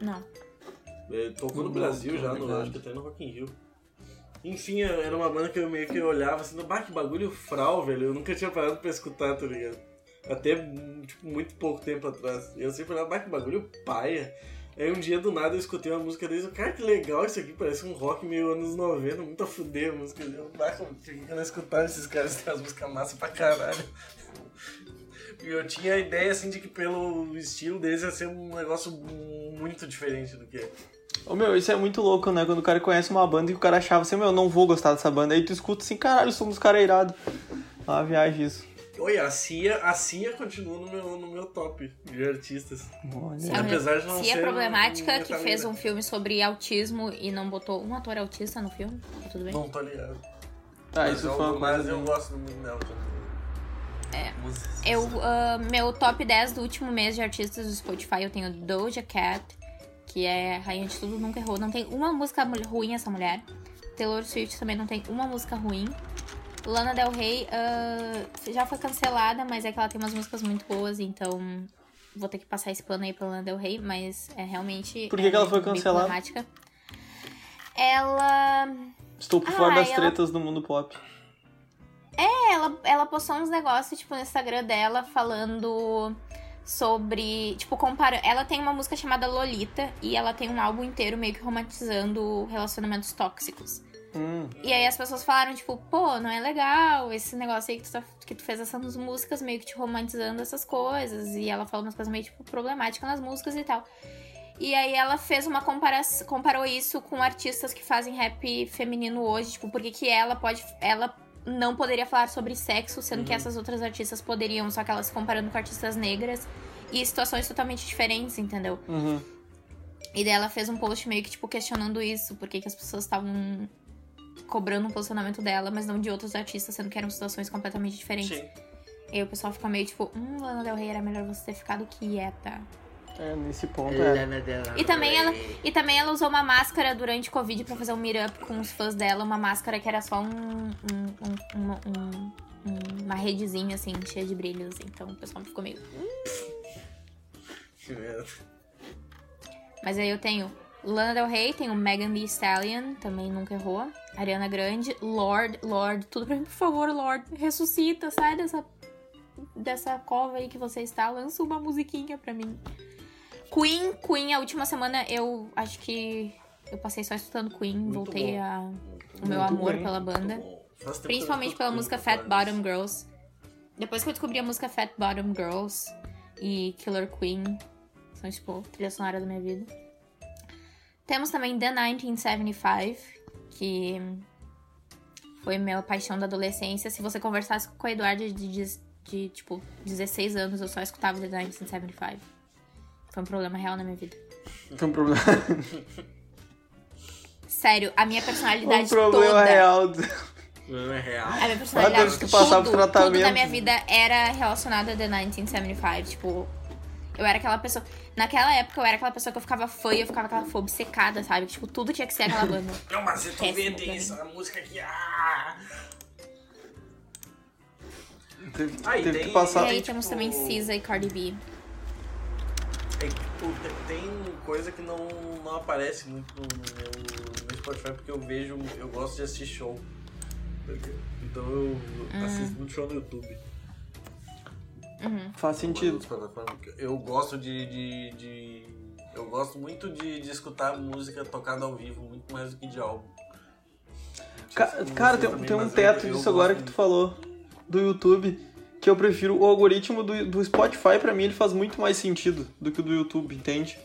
Não. Ele tocou no Brasil já, no, ligado. acho que até no Rock in Rio. Enfim, era uma banda que eu meio que olhava assim, bah, que bagulho fral, velho. Eu nunca tinha parado pra escutar, tá ligado? Até, tipo, muito pouco tempo atrás. Eu sempre olhava, bah, que bagulho paia. Aí um dia do nada eu escutei uma música deles, cara, que legal isso aqui, parece um rock meio anos 90, muito a fuder a música. Eu, bah, como por que eu não escutava esses caras têm as músicas massa pra caralho. E eu tinha a ideia, assim, de que pelo estilo deles ia ser um negócio muito diferente do que é. Ô meu, isso é muito louco, né? Quando o cara conhece uma banda e o cara achava assim, meu, eu não vou gostar dessa banda. Aí tu escuta assim, caralho, somos caras irados. É uma viagem isso. Oi, a Cia, a Cia continua no meu, no meu top de artistas. Olha. Apesar de não Se é ser problemática que fez um filme sobre autismo e não botou um ator autista no filme, tá tudo bem? Não tô ligado. Ah, mas isso eu, foi uma Mas coisa. eu gosto muito dela. É. Músicas. Eu, ah, meu top 10 do último mês de artistas do Spotify, eu tenho Doja Cat, que é rainha de tudo, nunca errou. Não tem uma música ruim essa mulher. Taylor Swift também não tem uma música ruim. Lana Del Rey ah, já foi cancelada, mas é que ela tem umas músicas muito boas, então vou ter que passar esse pano aí pra Lana Del Rey, mas é realmente. Por que é que ela foi cancelada? Ela. Estou por fora Ah, das ela- tretas do mundo pop. É, ela, ela postou uns negócios, tipo, no Instagram dela falando sobre. Tipo, compara. Ela tem uma música chamada Lolita e ela tem um álbum inteiro meio que romantizando relacionamentos tóxicos. Hum. E aí as pessoas falaram, tipo, pô, não é legal esse negócio aí que tu, tá- que tu fez essas músicas meio que te romantizando essas coisas. E ela falou umas coisas meio, tipo, problemáticas nas músicas e tal. E aí ela fez uma comparação, comparou isso com artistas que fazem rap feminino hoje, tipo, porque que ela pode, ela não poderia falar sobre sexo, sendo que essas outras artistas poderiam, só que elas se comparando com artistas negras e situações totalmente diferentes, entendeu? Uhum. E daí ela fez um post meio que, tipo, questionando isso, porque que as pessoas estavam cobrando um posicionamento dela, mas não de outros artistas, sendo que eram situações completamente diferentes. Sim. E aí o pessoal fica meio tipo, hum, Lana Del Rey era melhor você ter ficado quieta. É, nesse ponto é. E também ela, e também ela usou uma máscara durante o Covid pra fazer um meetup com os fãs dela, uma máscara que era só um, um- um- uma- um- um- uma redezinha assim, cheia de brilhos. Então o pessoal ficou meio. Que merda. Mas aí eu tenho Lana Del Rey, tenho Megan Thee Stallion, também nunca errou. Ariana Grande, Lord, Lord, tudo pra mim, por favor, Lord, ressuscita, sai dessa dessa cova aí que você está, lança uma musiquinha pra mim. Queen, Queen, a última semana eu acho que eu passei só escutando Queen, Muito voltei bom. a o meu Muito amor bem. pela banda. Principalmente pela música Fat. Bottom Girls. Depois que eu descobri a música Fat Bottom Girls e Killer Queen, são tipo trilha sonora da minha vida. Temos também The 1975, que foi minha paixão da adolescência. Se você conversasse com o Eduardo de, de, de, tipo 16 anos, eu só escutava The 1975. Foi um problema real na minha vida. Tem um problema, Sério, a minha personalidade um problema toda. real. Não é real. A minha personalidade, teve que passar tudo, tudo tratamento. na minha vida era relacionado a The 1975. Tipo, eu era aquela pessoa. Naquela época eu era aquela pessoa que eu ficava fã e eu ficava aquela fã obcecada, sabe? Tipo, tudo tinha que ser aquela banda. Não, mas você tu Péssimo tem mim. essa música aqui. Ah! Teve, Ah, e teve tem- que e passar. aí tipo- temos também SZA e Cardi B. É que, tipo, tem- coisa que não, não aparece muito no meu, no meu Spotify porque eu vejo, eu gosto de assistir show. Então eu Hum. assisto muito show no YouTube. Faz sentido. Eu gosto de. de, de- eu gosto muito de, de escutar música tocada ao vivo, muito mais do que de álbum. Ca- cara, tem, também, tem um teto eu disso agora que tu falou do YouTube. Que eu prefiro o algoritmo do, do Spotify, pra mim, ele faz muito mais sentido do que o do YouTube, entende?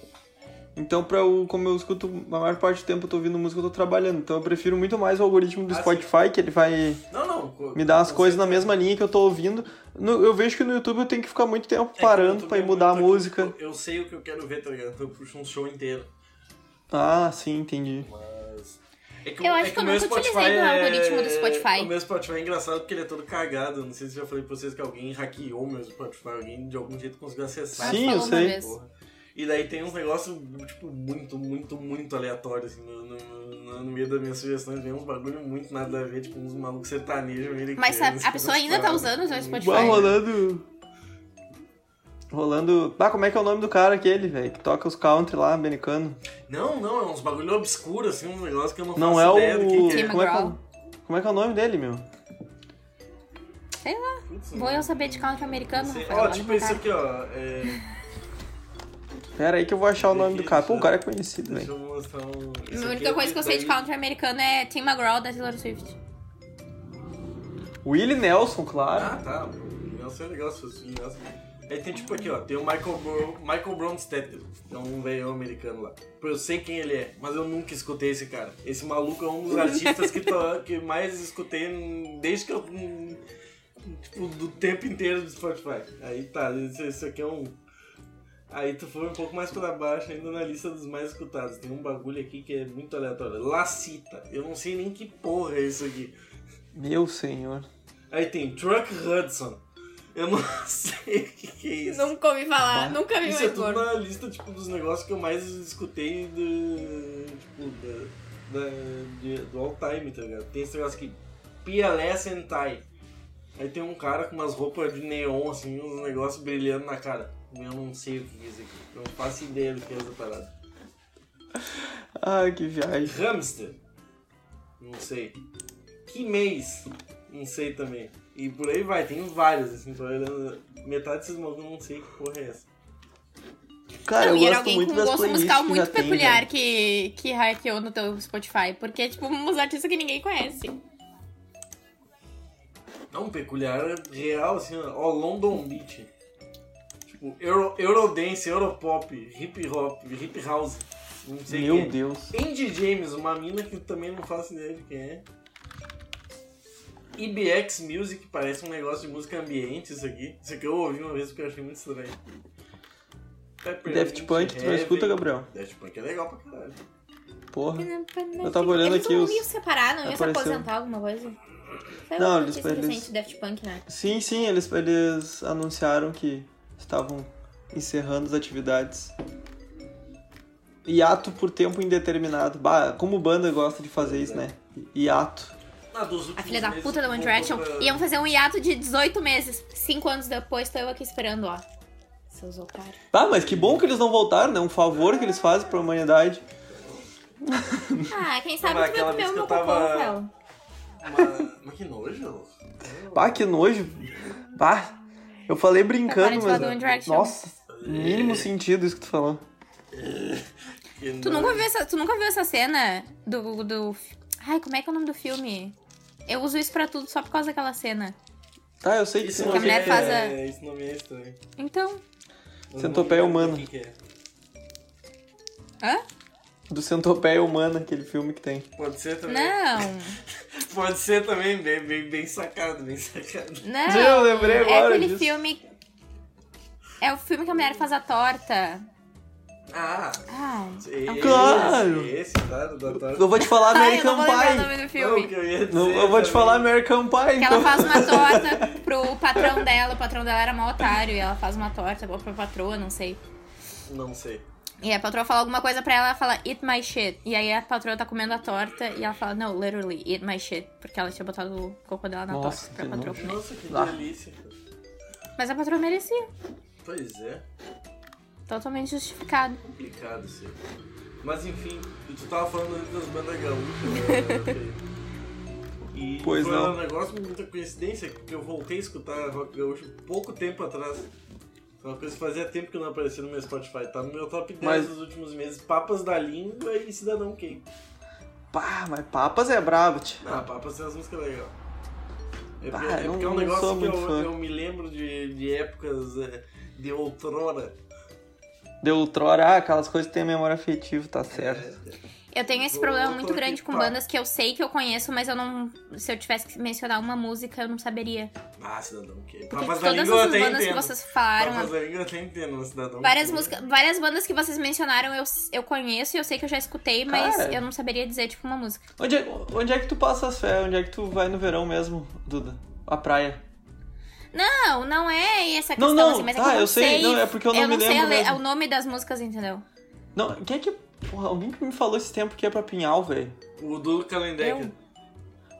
Então, pra eu, como eu escuto a maior parte do tempo, eu tô ouvindo música, eu tô trabalhando. Então, eu prefiro muito mais o algoritmo do Ah, sim. Spotify, que ele vai Não, não. me dar as coisas na mesma linha que eu tô ouvindo. No- eu vejo que no YouTube eu tenho que ficar muito tempo É parando o pra ir é mudar a música. Eu sei o que eu quero ver, tá ligado? Então eu puxo um show inteiro. Ah, sim, entendi. Mas. É que, Eu o- acho é que eu o meu nunca utilizei Spotify o é- algoritmo do Spotify. O meu Spotify é engraçado porque ele é todo cagado. Não sei se eu já falei pra vocês que alguém hackeou o meu Spotify. Alguém de algum jeito conseguiu acessar. Sim, eu sei. E daí tem uns negócios, tipo, muito, muito, muito aleatórios, assim, no, no, no- no meio das minhas sugestões, vem uns bagulho muito nada a ver, tipo, uns malucos sertanejos. Mas a, a pessoa ainda tá usando o Spotify? rolando. Rolando. Ah, como é que é o nome do cara aquele, velho? Que toca os country lá, americano. Não, não, é uns bagulho obscuro, assim, uns negócios que eu não, Não faço é ideia do que, o. que é. Tim Como é que é, McGraw. o- como é que é o nome dele, meu? Sei lá. Putz, Vou eu saber de country americano. Ó, olha tipo esse aqui, ó. É... Pera aí que eu vou achar o nome do cara. Pô, o cara é conhecido, Deixa velho. eu mostrar um. A única é coisa que eu sei de country americano é Tim McGraw da Taylor Swift. Willie Nelson, claro. Ah, tá. Nelson é legal, se fosse Nelson. Aí tem tipo aqui, ó, tem o Michael, Bro, Michael Bromstetter, é um velho americano lá. Eu sei quem ele é, mas eu nunca escutei esse cara. Esse maluco é um dos artistas que, tô, que mais escutei desde que eu Tipo, do tempo inteiro do Spotify. Aí tá, isso, isso aqui é um. Aí tu foi um pouco mais pra baixo ainda na lista dos mais escutados. Tem um bagulho aqui que é muito aleatório. Lacita. Eu não sei nem que porra é isso aqui. Meu senhor. Aí tem Truck Hudson. Eu não sei o que, que é isso. Nunca ouvi falar, Bah. nunca vi Isso é mais tudo gordo. na lista tipo, dos negócios que eu mais escutei do. Tipo, da, da, de- do all time, tá ligado? Tem esse negócio aqui, PLS Sentai. Aí tem um cara com umas roupas de neon, assim, uns negócios brilhando na cara. Eu não sei o que é isso aqui. Eu não faço ideia do que é essa parada. Ai, que viagem. Hamster. Não sei. Que mês? Não sei também. E por aí vai, tem vários, assim, tô olhando. Metade desses malucos eu não sei que porra é essa. Cara, não, eu e era gosto alguém muito com um das gosto playlists musical que muito tem, peculiar velho. que, que hackeou no teu Spotify. Porque é tipo uns artistas que ninguém conhece. Não, peculiar real, assim, ó, London Beach. Tipo, Euro, Eurodance, Europop, Hip Hop, Hip House. Não sei Meu quem é. Deus. Andy James, uma mina que também não faço ideia de quem é. IBX Music, parece um negócio de música ambiente isso aqui. Isso aqui eu ouvi uma vez porque eu achei muito estranho. Peppermint Daft Punk, tu não escuta, Gabriel? Daft Punk é legal pra caralho. Porra. Eu tava olhando eles aqui não os- iam separar, não iam se Apareceu. aposentar alguma coisa? Saiu Não, eles- eles- recente Daft Punk, né? Sim, sim, eles, eles anunciaram que estavam encerrando as atividades. Hiato por tempo indeterminado. Bah, como banda gosta de fazer isso, né? Hiato. Ah, dos A filha da puta da One Direction pra- iam fazer um hiato de 18 meses. Cinco anos depois, tô eu aqui esperando, ó. Seus otários. Ah, mas que bom que eles não voltaram, né? Um favor que eles fazem pra humanidade. Ah, quem sabe tu vai comer o que meu eu cocô, tava- Rafael. Mas, mas que nojo. Bah, que nojo. Bah, eu falei brincando, mas... Nossa, mínimo sentido isso que tu falou. Que Tu nunca, viu essa, tu nunca viu essa cena do, do. Ai, como é que é o nome do filme? Eu uso isso pra tudo só por causa daquela cena. Tá, eu sei que Isso não, Que a mulher é, faz a- isso não é estranho. Então. Centopeia humana. o que que é. Hã? Do Centopeia Humana, aquele filme que tem. Pode ser também. Não. Pode ser também, bem, bem, bem sacado, bem sacado. Não. Eu lembrei É agora aquele disso. filme. É o filme que a mulher faz a torta. Ah, Ai. esse, Claro. esse, claro. Eu vou te falar Ai, eu não American vou lembrar o Pie. nome do Não, filme. o que eu ia dizer Não, eu vou te falar American Pie, Que ela então. faz uma torta pro patrão dela. O patrão dela era mau otário. E ela faz uma torta ou pra patroa, não sei. Não sei. E a patroa fala alguma coisa pra ela, ela fala, eat my shit. E aí a patroa tá comendo a torta e ela fala, no, literally, eat my shit. Porque ela tinha botado o cocô dela na Nossa, torta pra patroa nojo. comer. Nossa, que Ah. delícia. Mas a patroa merecia. Pois é, Totalmente justificado. complicado aí. Mas enfim, tu tava falando antes das bandas gaúchas. né, E Pois foi não. um negócio, muita coincidência, que eu voltei a escutar rock gaúcho pouco tempo atrás. Foi uma coisa que fazia tempo que não aparecia no meu Spotify. Tá no meu top 10 Mas- dos últimos meses. Papas da Língua e Cidadão Kane. Pá, mas Papas é brabo, tio. Ah, Papas tem as músicas legais. É porque, é porque é um negócio que eu, eu me lembro de, de épocas é, de outrora. Deu outrora, ah, aquelas coisas que tem memória afetiva, tá certo. Eu tenho esse Vou- problema muito grande com bandas que eu sei que eu conheço, mas eu não. Se eu tivesse que mencionar uma música, eu não saberia. Ah, Cidadão Kane. Porque Papas todas Língua as bandas que vocês falaram. Papas da Língua eu até entendo, mas Cidadão Várias, música, várias bandas que vocês mencionaram eu, eu conheço e eu sei que eu já escutei, mas Cara. eu não saberia dizer, tipo, uma música. Onde é, onde é que tu passa as férias? Onde é que tu vai no verão mesmo, Duda? A praia. Não, não é essa Não, questão, não, assim, mas é tá, que eu não eu sei, não, é porque eu não me sei lembro a le- mesmo. o nome das músicas, entendeu? Não, quem é que. Porra, alguém que me falou esse tempo que é pra Pinhal, velho. O do Calendecker. Eu?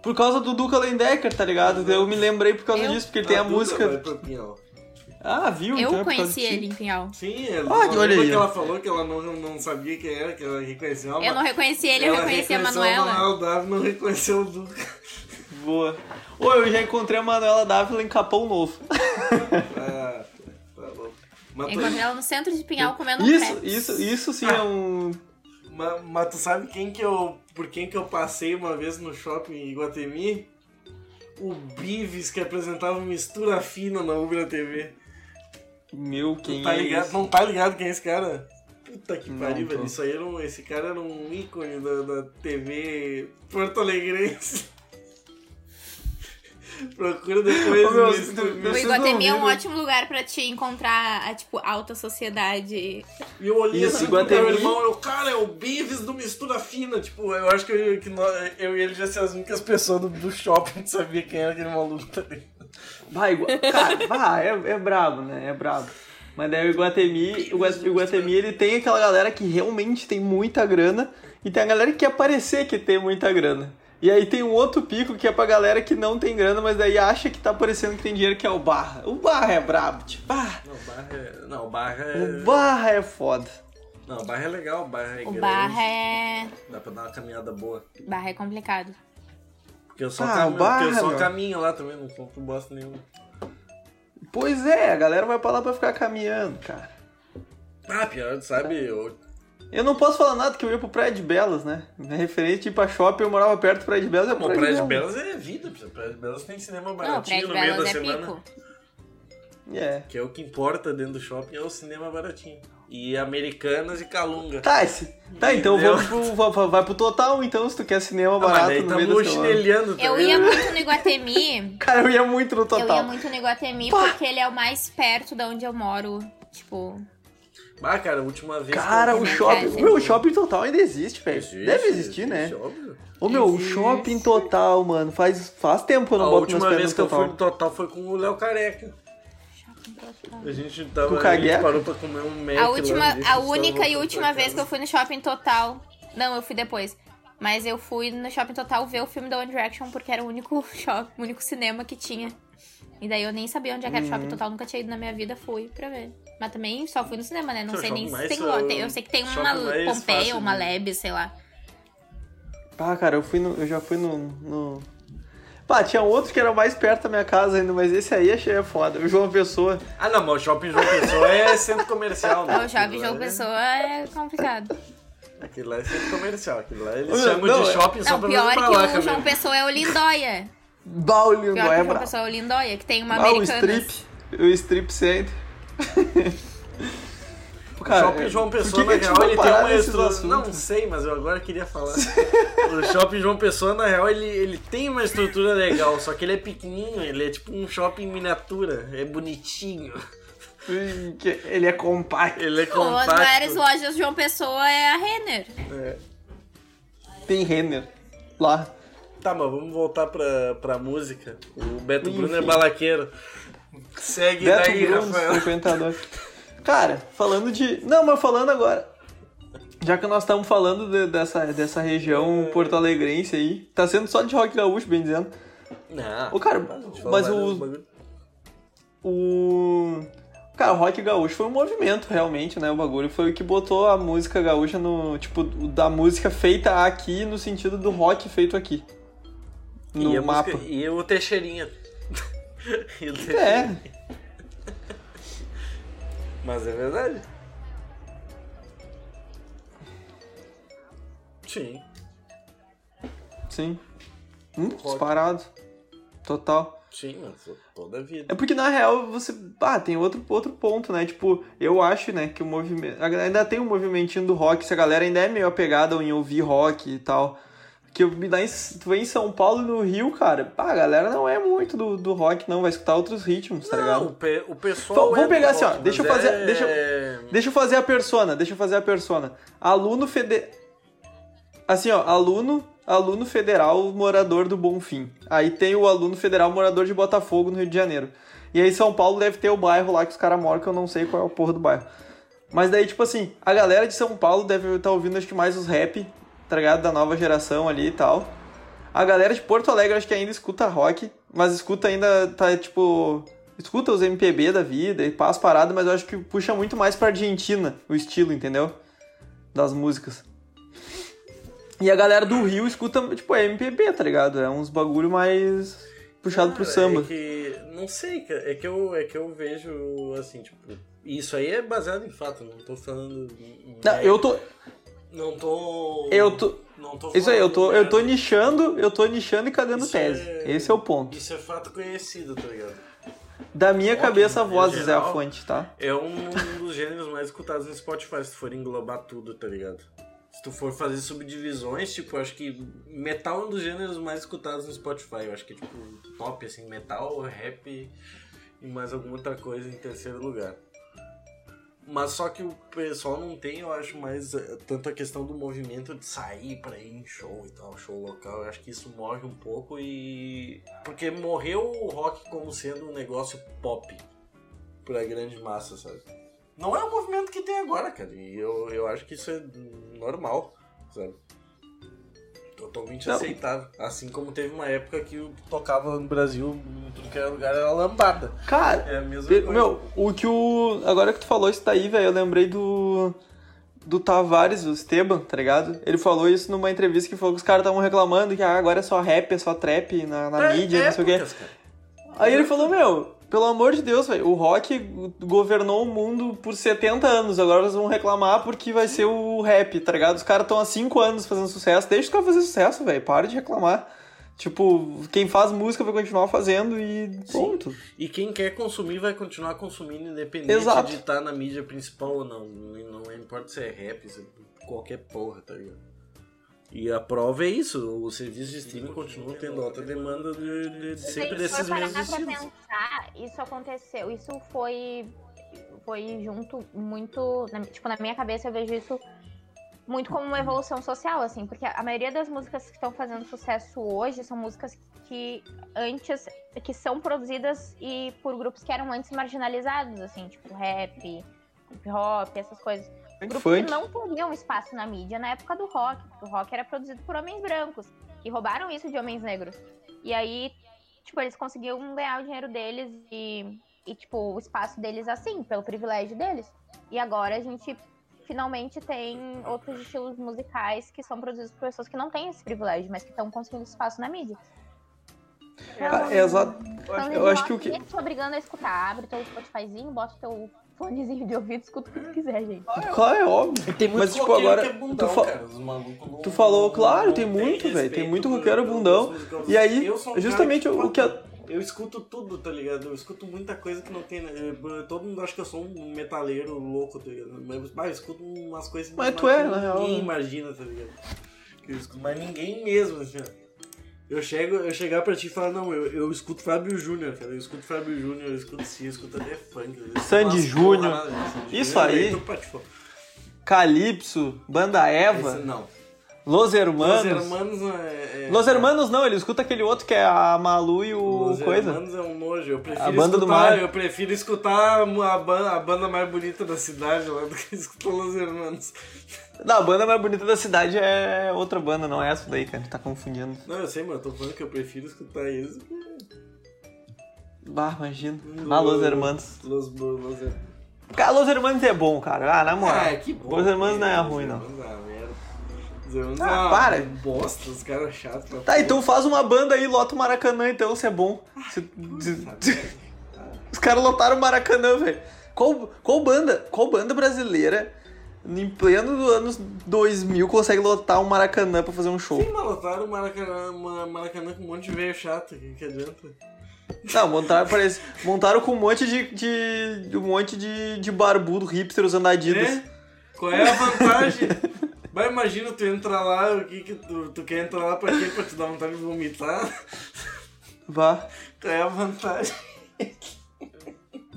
Por causa do Duca Lendecker, tá ligado? Eu me lembrei por causa Eu? disso, porque ele tem a Duda música. vai pro Pinhal. Ah, viu? então é Eu por causa conheci ele em Pinhal. Sim, ela, Ah, olha aí, ela falou que ela não, não sabia quem era, que ela reconheceu a Eu não reconheci ele, eu reconheci a reconheceu Manuela. Manuel Davi não reconheceu o Duca. Boa. Ô, eu já encontrei a Manuela Dávila em Capão Novo. Ah, tá. Mas tu, encontrei ela no centro de Pinhal comendo um Isso, crepe. isso, isso sim é um. ma- mas tu sabe quem que eu. Por quem que eu passei uma vez no shopping em Iguatemi? O Bives que apresentava mistura fina na Ubra TV. Meu, quem tá é ligado? esse? Não tá ligado quem é esse cara? Puta que Não pariu, velho. Isso aí era um, esse cara era um ícone da, da TV Porto Alegrense. Procura depois meu, nisso. tu- O Vocês Iguatemi é um viram? ótimo lugar pra te encontrar a, tipo, alta sociedade. E eu olhei Isso, assim pro Iguatemi. meu irmão, eu, cara, é o Beavis do Mistura Fina. Tipo, eu acho que eu, que nós- eu e ele já ser as únicas pessoas do, do shopping que sabia quem era aquele maluco. Tá? Vai, Igua... cara, vai, é, é brabo, né? É brabo. Mas daí o Iguatemi, o Igua- o Iguatemi, ele tem aquela galera que realmente tem muita grana e tem a galera que quer parecer que tem muita grana. E aí tem um outro pico que é pra galera que não tem grana, mas daí acha que tá parecendo que tem dinheiro, que é o Barra. O Barra é brabo, tipo, ah, Não, barra é. Não, barra o é. Barra é foda. Não, barra é legal, barra é O grande. barra é. Dá pra dar uma caminhada boa. Barra é complicado. Porque eu só, Ah, caminho, barra, porque eu só caminho lá também, não compro bosta nenhuma. Pois é, a galera vai pra lá pra ficar caminhando, cara. Ah, pior, sabe? Eu, Eu não posso falar nada que eu ia pro Praia de Belas, né? Referente tipo, a shopping, eu morava perto do Praia de Belas. É Bom, Praia de Belas é vida. Praia de Belas tem cinema Não, baratinho Praia de no meio da Belas é semana. pico. É. Que é o que importa dentro do shopping, é o cinema baratinho. E Americanas e Calunga. Tá, esse... tá então vamos pro, vai- pro total, então, se tu quer cinema Ah, mas barato daí no meio da chinelhando também. Eu ia muito no Iguatemi. Cara, eu ia muito no Eu total. ia muito no Iguatemi Pá! porque ele é o mais perto de onde eu moro. Tipo, Ah, cara, a última vez. Cara, que o shopping... Meu, o shopping total ainda existe, velho. Existe, Deve existir, né? existe, óbvio. Ô, meu, o shopping total, mano, faz, faz tempo que eu não A boto minhas última pernas vez no que eu fui no total foi com o Léo Careca. A gente tava. Com a gente parou pra comer um Mac. a lá, última, gente a tava única e última vez que eu fui no shopping total. Não, eu fui depois. Mas eu fui no shopping total ver o filme da One Direction porque era o único shopping, o único cinema que tinha. E daí eu nem sabia onde é que era o Uhum. shopping total, nunca tinha ido na minha vida, fui pra ver. Mas também só fui no cinema, né? Não Seu sei nem se tem Eu sei que tem uma Pompeia uma de- Leb, sei lá. Ah, cara, eu fui no. Eu já fui no. no... Pá, tinha outro que era mais perto da minha casa ainda, mas esse aí achei é foda. O João Pessoa. Ah, não, mas o shopping João Pessoa é centro comercial, né? O shopping João é- Pessoa é complicado. Aquilo lá é centro comercial. Aquilo lá eles chamam não, de é- shopping só Não, pra pior que lá, o. João Pessoa é o Lindóia. Baulio, Pior não que é o João. Pessoa é o Lindóia, que tem uma Ah, o Americanas. strip. O strip center. O Cara, shopping João por Pessoa, na real, ele tem uma estrutura. Não sei, mas eu agora queria falar. o shopping João Pessoa, na real, ele, ele tem uma estrutura legal, só que ele é pequenininho, ele é tipo um shopping miniatura, é bonitinho. Ele é compacto. Ele é Pô, as compacto. maiores lojas de João Pessoa é a Renner. É. Tem Renner. Lá. Tá, mas vamos voltar pra, pra música. O Beto Enfim. Bruno é balaqueiro. Segue Beto daí, Rafael. frequentador. Cara, falando de. Não, mas falando agora. Já que nós estamos falando de- dessa, dessa região porto-alegrense aí, tá sendo só de rock gaúcho, bem dizendo. Não. Ô, cara, mas o-. O. Cara, o rock gaúcho foi um movimento, realmente, né? O bagulho foi o que botou a música gaúcha no. Tipo, da música feita aqui no sentido do rock feito aqui. No e mapa. música- e o Teixeirinha. É. Mas é verdade. Sim. Sim. Hum, disparado. Total. Sim, mas toda a vida. É porque na real você. Ah, tem outro, outro ponto, né? Tipo, eu acho, né, que o movimento. Ainda tem um movimentinho do rock, se a galera ainda é meio apegada em ouvir rock e tal. Que eu, lá em, tu vem em São Paulo e no Rio, cara, pá, a galera não é muito do, do rock, não, vai escutar outros ritmos, tá Não, ligado? o, pe- o pessoal. Vamos- vamos é pegar do assim, ó, rock, deixa eu fazer- é- deixa Deixa eu fazer a persona, deixa eu fazer a persona. Aluno fede... Assim, ó, aluno, aluno federal morador do Bonfim. Aí tem o aluno federal morador de Botafogo, no Rio de Janeiro. E aí São Paulo deve ter o bairro lá que os caras moram, que eu não sei qual é o porra do bairro. Mas daí, tipo assim, a galera de São Paulo deve estar ouvindo, acho que mais os rap, tá ligado? Da nova geração ali e tal. A galera de Porto Alegre, acho que ainda escuta rock, mas escuta ainda, tá, tipo... Escuta os MPB da vida e passa parada, mas eu acho que puxa muito mais pra Argentina o estilo, entendeu? Das músicas. E a galera do Rio escuta, tipo, é MPB, tá ligado? É uns bagulho mais puxado pro Cara, samba. É que. Não sei, cara. É que eu, é que eu vejo, assim, tipo. Isso aí é baseado em fato, não tô falando. Não, eu tô. Não tô. Eu tô. Não tô Isso aí, eu tô, eu tô nichando, eu tô nichando e cagando Isso tese. é- Esse é o ponto. Isso é fato conhecido, tá ligado? Da minha Rock, cabeça, vozes é a geral. fonte, tá? É um dos gêneros mais escutados no Spotify, se for englobar tudo, tá ligado? Se tu for fazer subdivisões, tipo, acho que metal é um dos gêneros mais escutados no Spotify. Eu acho que é, tipo, top, assim, metal, rap e mais alguma outra coisa em terceiro lugar. Mas só que o pessoal não tem, eu acho, mais eh, tanto a questão do movimento de sair pra ir em show e tal, show local. Eu acho que isso morre um pouco e. Porque morreu o rock como sendo um negócio pop pra grande massa, sabe? Não é o movimento que tem agora, cara. E eu, eu acho que isso é normal, sabe? Totalmente aceitável. Assim como teve uma época que tocava no Brasil, em tudo que era lugar, era lambada. Cara, É a mesma coisa. Meu, o que o. Agora que tu falou isso daí, velho, eu lembrei do. Do Tavares, o Esteban, tá ligado? Ele falou isso numa entrevista que falou que os caras estavam reclamando que ah, agora é só rap, é só trap na, na É, mídia, não sei o quê. Aí ele falou, meu, pelo amor de Deus, velho, o rock governou o mundo por 70 anos, agora eles vão reclamar porque vai ser o rap, tá ligado? Os caras estão há 5 anos fazendo sucesso, deixa os caras fazer sucesso, velho, para de reclamar. Tipo, quem faz música vai continuar fazendo e ponto. E quem quer consumir vai continuar consumindo, independente Exato. de estar na mídia principal ou não. Não, não importa se é rap, se é qualquer porra, tá ligado? E a prova é isso, o serviço de streaming continua tendo alta demanda de, de- de sempre Se desses mesmos estilos. pensar, isso aconteceu, isso foi foi junto muito, na- tipo, na minha cabeça eu vejo isso muito como uma evolução social, assim, porque a maioria das músicas que estão fazendo sucesso hoje são músicas que antes, que são produzidas e por grupos que eram antes marginalizados, assim, tipo rap, hip hop, essas coisas. Grupos Funk. que não teriam espaço na mídia na época do rock, porque o rock era produzido por homens brancos, que roubaram isso de homens negros. E aí, tipo, eles conseguiam ganhar o dinheiro deles e, e, tipo, o espaço deles assim, pelo privilégio deles. E agora a gente finalmente tem outros estilos musicais que são produzidos por pessoas que não têm esse privilégio, mas que estão conseguindo espaço na mídia. Ah, é exato. Falando Eu acho que o que. tá te obrigando a escutar. Abre teu Spotifyzinho, bota teu fonezinho de ouvido, escuta o que tu quiser, gente. Claro, é óbvio. Tem Mas, tipo, agora, que é bundão, tu fa- cara, os malucos Tu falou, não- claro, não tem muito, velho. Tem muito roqueiro bundão. E aí, Eu sou um cara justamente que, o, que. a- Eu escuto tudo, tá ligado? Eu escuto muita coisa que não tem. né? Eu- Todo mundo acha que eu sou um metaleiro louco, tá ligado? Mas bah, eu escuto umas coisas Mas tu é, na real, ninguém né? imagina, tá ligado? Que eu escuto, mas ninguém mesmo, assim, ó. Eu, chego, eu chegar pra ti e falar, não, eu, eu escuto Fábio Júnior, cara. Eu escuto Fábio Júnior, eu escuto sim, eu escuto até funk. Sandy Júnior. Isso aí. patifou. Calypso, Banda Eva, Esse não. Los Los Hermanos. Hermanos é. é Los Hermanos não, ele escuta aquele outro que é a Malu e o Los coisa. Hermanos é um nojo. Eu prefiro A banda do escutar, mar. Eu prefiro escutar a, ban- a banda mais bonita da cidade lá do que escutar Los Hermanos. Não, a banda mais bonita da cidade é outra banda, não é essa daí, cara. Tá confundindo. Não, eu sei, mano. Eu tô falando que eu prefiro escutar que Bah, imagina. Ah, Los Hermanos. Los, Los Hermanos. Cara, Los Hermanos é bom, cara. Ah, na moral. Ah, que bom. Los Hermanos não é Los ruim, não. É uma merda. Os Hermanos Ah, é para. bosta, os caras chatos. Tá, porra. então faz uma banda aí, lota o Maracanã, então, se é bom. Se- se-? Os caras lotaram o Maracanã, velho. Qual, qual banda, qual banda brasileira, em pleno do anos 2000, consegue lotar um Maracanã pra fazer um show? Sim, mas lotaram o Maracanã, Ma- Maracanã com um monte de velho chato. O que, que adianta? Não, montaram, parece, montaram com um monte de, de, de- um monte de, de barbudo, hipster usando Adidas. É? Qual é a vantagem? Vai, imagina tu entrar lá, o que que tu, tu quer entrar lá pra quê? Pra te dar vontade de vomitar? Vá. Qual é a vantagem?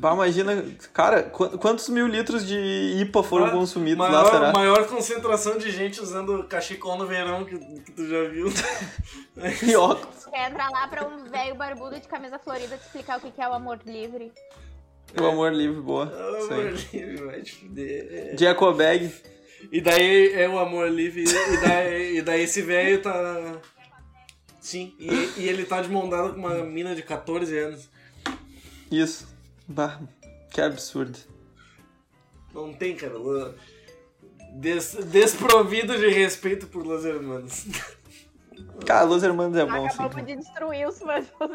Vá, imagina, cara, qu- quantos mil litros de IPA foram Ma- consumidos maior, lá, será? Maior concentração de gente usando cachecol no verão que, que tu já viu. E óculos. Quer entrar lá pra um velho barbudo de camisa florida te explicar o que que é o amor livre. O amor livre, boa. Ah, Isso amor livre, vai te fuder. Jacobag. E daí é o amor livre, e daí, e daí esse velho tá. Sim, e, e ele tá de mão dada com uma mina de 14 anos. Isso. Bah, que absurdo. Não tem, cara. Des, desprovido de respeito por Los Hermanos. Cara, Los Hermanos é bom, sim. Acabamos de destruir os fãs do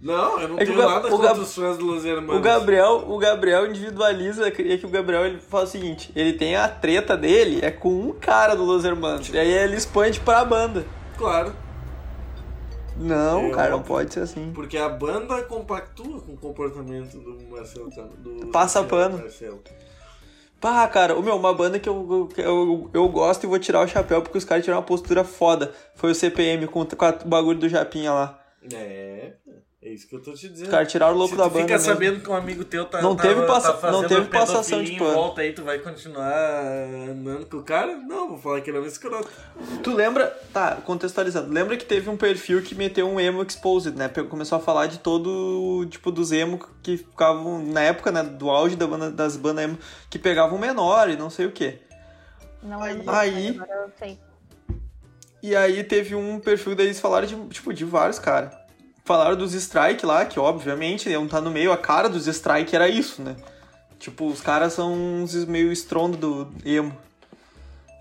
Não, eu não É tenho o Gab- nada o contra Gab- os fãs do Los Hermanos. O Gabriel, o Gabriel individualiza, queria que o Gabriel ele fala o seguinte, ele tem a treta dele, é com um cara do Los Hermanos, e aí ele expande pra banda. Claro, Não, É cara, não pode ser assim. porque a banda compactua com o comportamento do Marcelo. Do Passa Marcelo pano. Marcelo. Pá, cara, o meu, uma banda que eu, eu, eu, eu gosto e vou tirar o chapéu porque os caras tiraram uma postura foda. Foi o CPM com, com o bagulho do Japinha lá. É, é isso que eu tô te dizendo. Os caras tiraram o louco Se da tu banda. fica mesmo. sabendo que um amigo teu tá, Não tá, teve passa- tá fazendo não teve passação de em pano. volta aí, tu vai continuar andando com o cara? Não, vou falar que ele é um escroto. Tu lembra, tá, contextualizando, lembra que teve um perfil que meteu um emo exposed, né? Pegou- Começou a falar de todo, tipo, dos emo que ficavam, na época, né, do auge da banda, das bandas emo, que pegavam menor e não sei o quê. Não Aí- lembro. aí- Agora eu sei. E aí teve um perfil, daí eles falaram de, tipo, de vários, cara. Falaram dos strike lá, que obviamente iam tá no meio, a cara dos strike era isso, né? Tipo, os caras são uns meio estrondo do emo.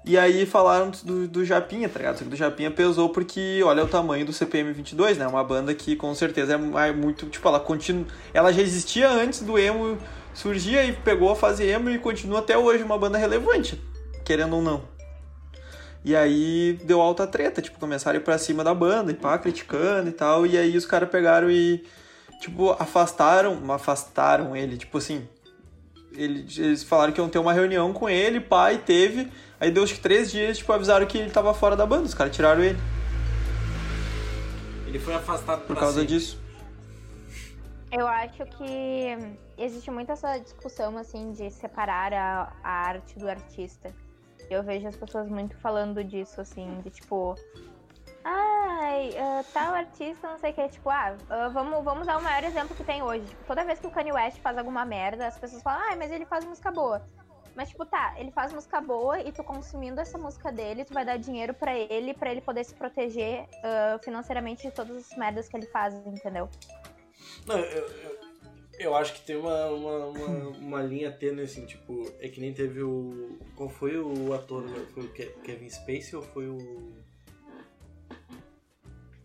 E aí falaram do, do Japinha, tá ligado? Do Japinha pesou porque olha o tamanho do CPM 22, né? Uma banda que com certeza é mais- muito, tipo, ela continua, ela já existia antes do emo surgir e pegou a fase emo e continua até hoje uma banda relevante, querendo ou não. E aí deu alta treta, tipo, começaram a ir pra cima da banda e pá, criticando e tal. E aí os caras pegaram e, tipo, afastaram, afastaram ele, tipo assim. Ele, eles falaram que iam ter uma reunião com ele, pá, e teve. Aí deu acho que três dias, tipo, avisaram que ele tava fora da banda. Os caras tiraram ele Ele foi afastado por causa sempre. disso. Eu acho que existe muito essa discussão, assim, de separar a, a arte do artista. Eu vejo as pessoas muito falando disso, assim, de tipo. Ai, ah, tal artista, não sei o que, tipo, ah, ah, vamos, vamos dar o maior exemplo que tem hoje. Tipo, toda vez que o Kanye West faz alguma merda, as pessoas falam, ai, mas ele faz música boa. Mas, tipo, tá, ele faz música boa e tu consumindo essa música dele, tu vai dar dinheiro pra ele, pra ele poder se proteger ah, financeiramente de todas as merdas que ele faz, entendeu? Não, eu, eu acho que tem uma, uma, uma, uma linha tênue, assim, tipo, é que nem teve o. Qual foi o ator? Foi o Ke- Kevin Spacey ou foi o.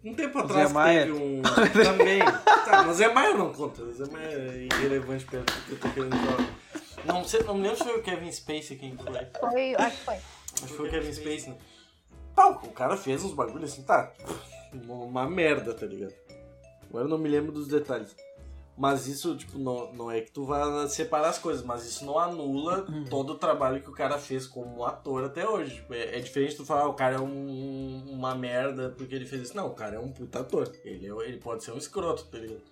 Um tempo atrás Maia. teve um. Também. Tá, mas Zé Maia não conta. Zé Maia é irrelevante perto do que eu tô querendo falar. Não, sei, não me lembro se foi o Kevin Spacey quem foi. Foi, acho que foi. Acho que foi o Kevin Spacey, né? Pá, o cara fez uns bagulhos assim, tá. Uma, uma merda, tá ligado? Agora eu não me lembro dos detalhes. Mas isso, tipo, não, não é que tu vá separar as coisas, mas isso não anula todo o trabalho que o cara fez como ator até hoje. Tipo, é, é diferente tu falar, "Ah, o cara é um- uma merda porque ele fez isso. Não, o cara é um puta ator. Ele, é- ele pode ser um escroto, tá ligado?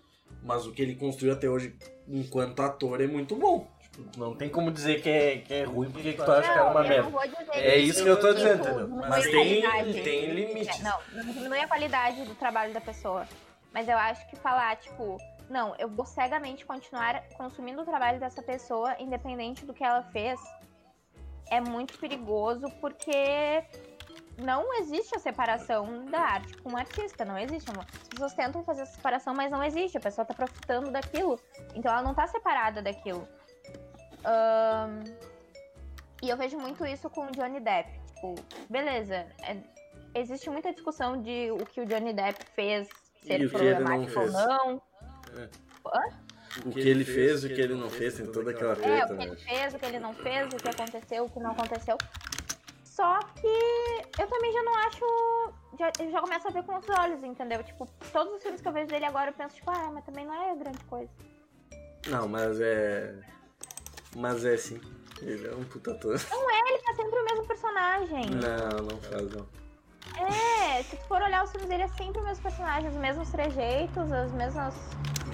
Mas o que ele construiu até hoje enquanto ator é muito bom. Tipo, não tem como dizer que é, que é ruim porque que tu acha que era uma merda. não É isso que eu tô dizendo, tipo, entendeu? Mas a tem- qualidade. tem limites. É, Não, não diminui a qualidade do trabalho da pessoa. Mas eu acho que falar, tipo, não, eu vou cegamente continuar consumindo o trabalho dessa pessoa, independente do que ela fez, é muito perigoso porque não existe a separação da arte com o artista, não existe. amor. As pessoas tentam fazer essa separação, mas não existe. A pessoa tá profitando daquilo. Então ela não tá separada daquilo. Ahn, E eu vejo muito isso com o Johnny Depp. Tipo, beleza. é- existe muita discussão de o que o Johnny Depp fez ser não problemático ou fez. Não. O que ele fez, o que ele não fez, tem toda aquela É, treta, o que ele né? fez, o que ele não fez, o que aconteceu, o que não aconteceu. Só que eu também já não acho. Já, eu já começo a ver com outros olhos, entendeu? Tipo, todos os filmes que eu vejo dele agora eu penso, tipo, ah, mas também não é grande coisa. Não, mas é. Mas é sim. Ele é um puta ator. Ele tá sempre o mesmo personagem. Não, não faz não. É, se tu for olhar os filmes dele, é sempre o mesmo personagem, os mesmos trejeitos, as mesmas.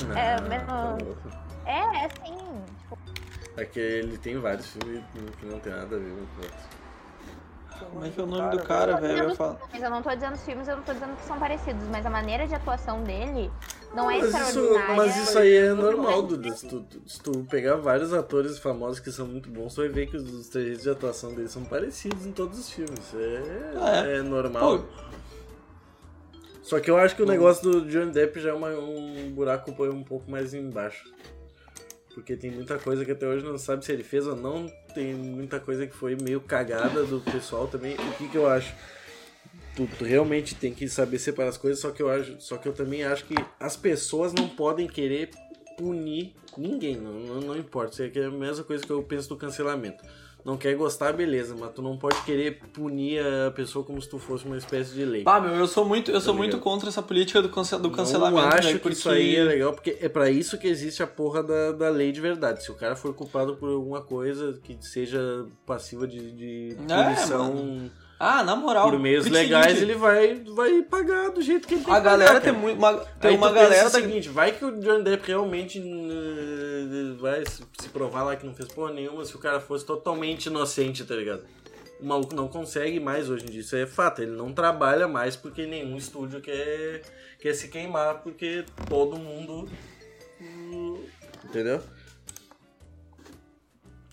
Não, É, tá mesmo- louco. É, é assim. Tipo, É que ele tem vários filmes que não tem nada a ver com o outro. Como é que é o nome do cara, velho? Eu falo. Mas eu não tô dizendo os filmes, eu não tô dizendo que são parecidos, mas a maneira de atuação dele não é Mas isso, mas isso aí é normal, Duda. Se tu, se tu pegar vários atores famosos que são muito bons, tu vai ver que os, os trejeitos de atuação deles são parecidos em todos os filmes. É, Ah, é? é normal. Pô. Só que eu acho que o negócio do Johnny Depp já é uma- um buraco um pouco mais embaixo. Porque tem muita coisa que até hoje não sabe se ele fez ou não. Tem muita coisa que foi meio cagada do pessoal também. O que, que eu acho? Tu, tu realmente tem que saber separar as coisas, só que eu acho, só que eu também acho que as pessoas não podem querer punir ninguém, não, não, não importa. Isso é a mesma coisa que eu penso do cancelamento. Não quer gostar, beleza, mas tu não pode querer punir a pessoa como se tu fosse uma espécie de lei. Ah, meu, eu sou muito, eu sou Tá muito contra essa política do, cance- do cancelamento, Não acho velho, que porque... isso aí é legal, porque é pra isso que existe a porra da, da lei de verdade. Se o cara for culpado por alguma coisa que seja passiva de, de É, punição Ah, na moral. por meios legais, seguinte, ele vai, vai pagar do jeito que ele tem A pagar, galera cara. tem muito... Uma, tem Aí uma galera o da... seguinte, vai que o Johnny Depp realmente eh, vai se provar lá que não fez porra nenhuma se o cara fosse totalmente inocente, tá ligado? O maluco não consegue mais hoje em dia, isso é fato. Ele não trabalha mais porque nenhum estúdio quer, quer se queimar, porque todo mundo. hum, Entendeu?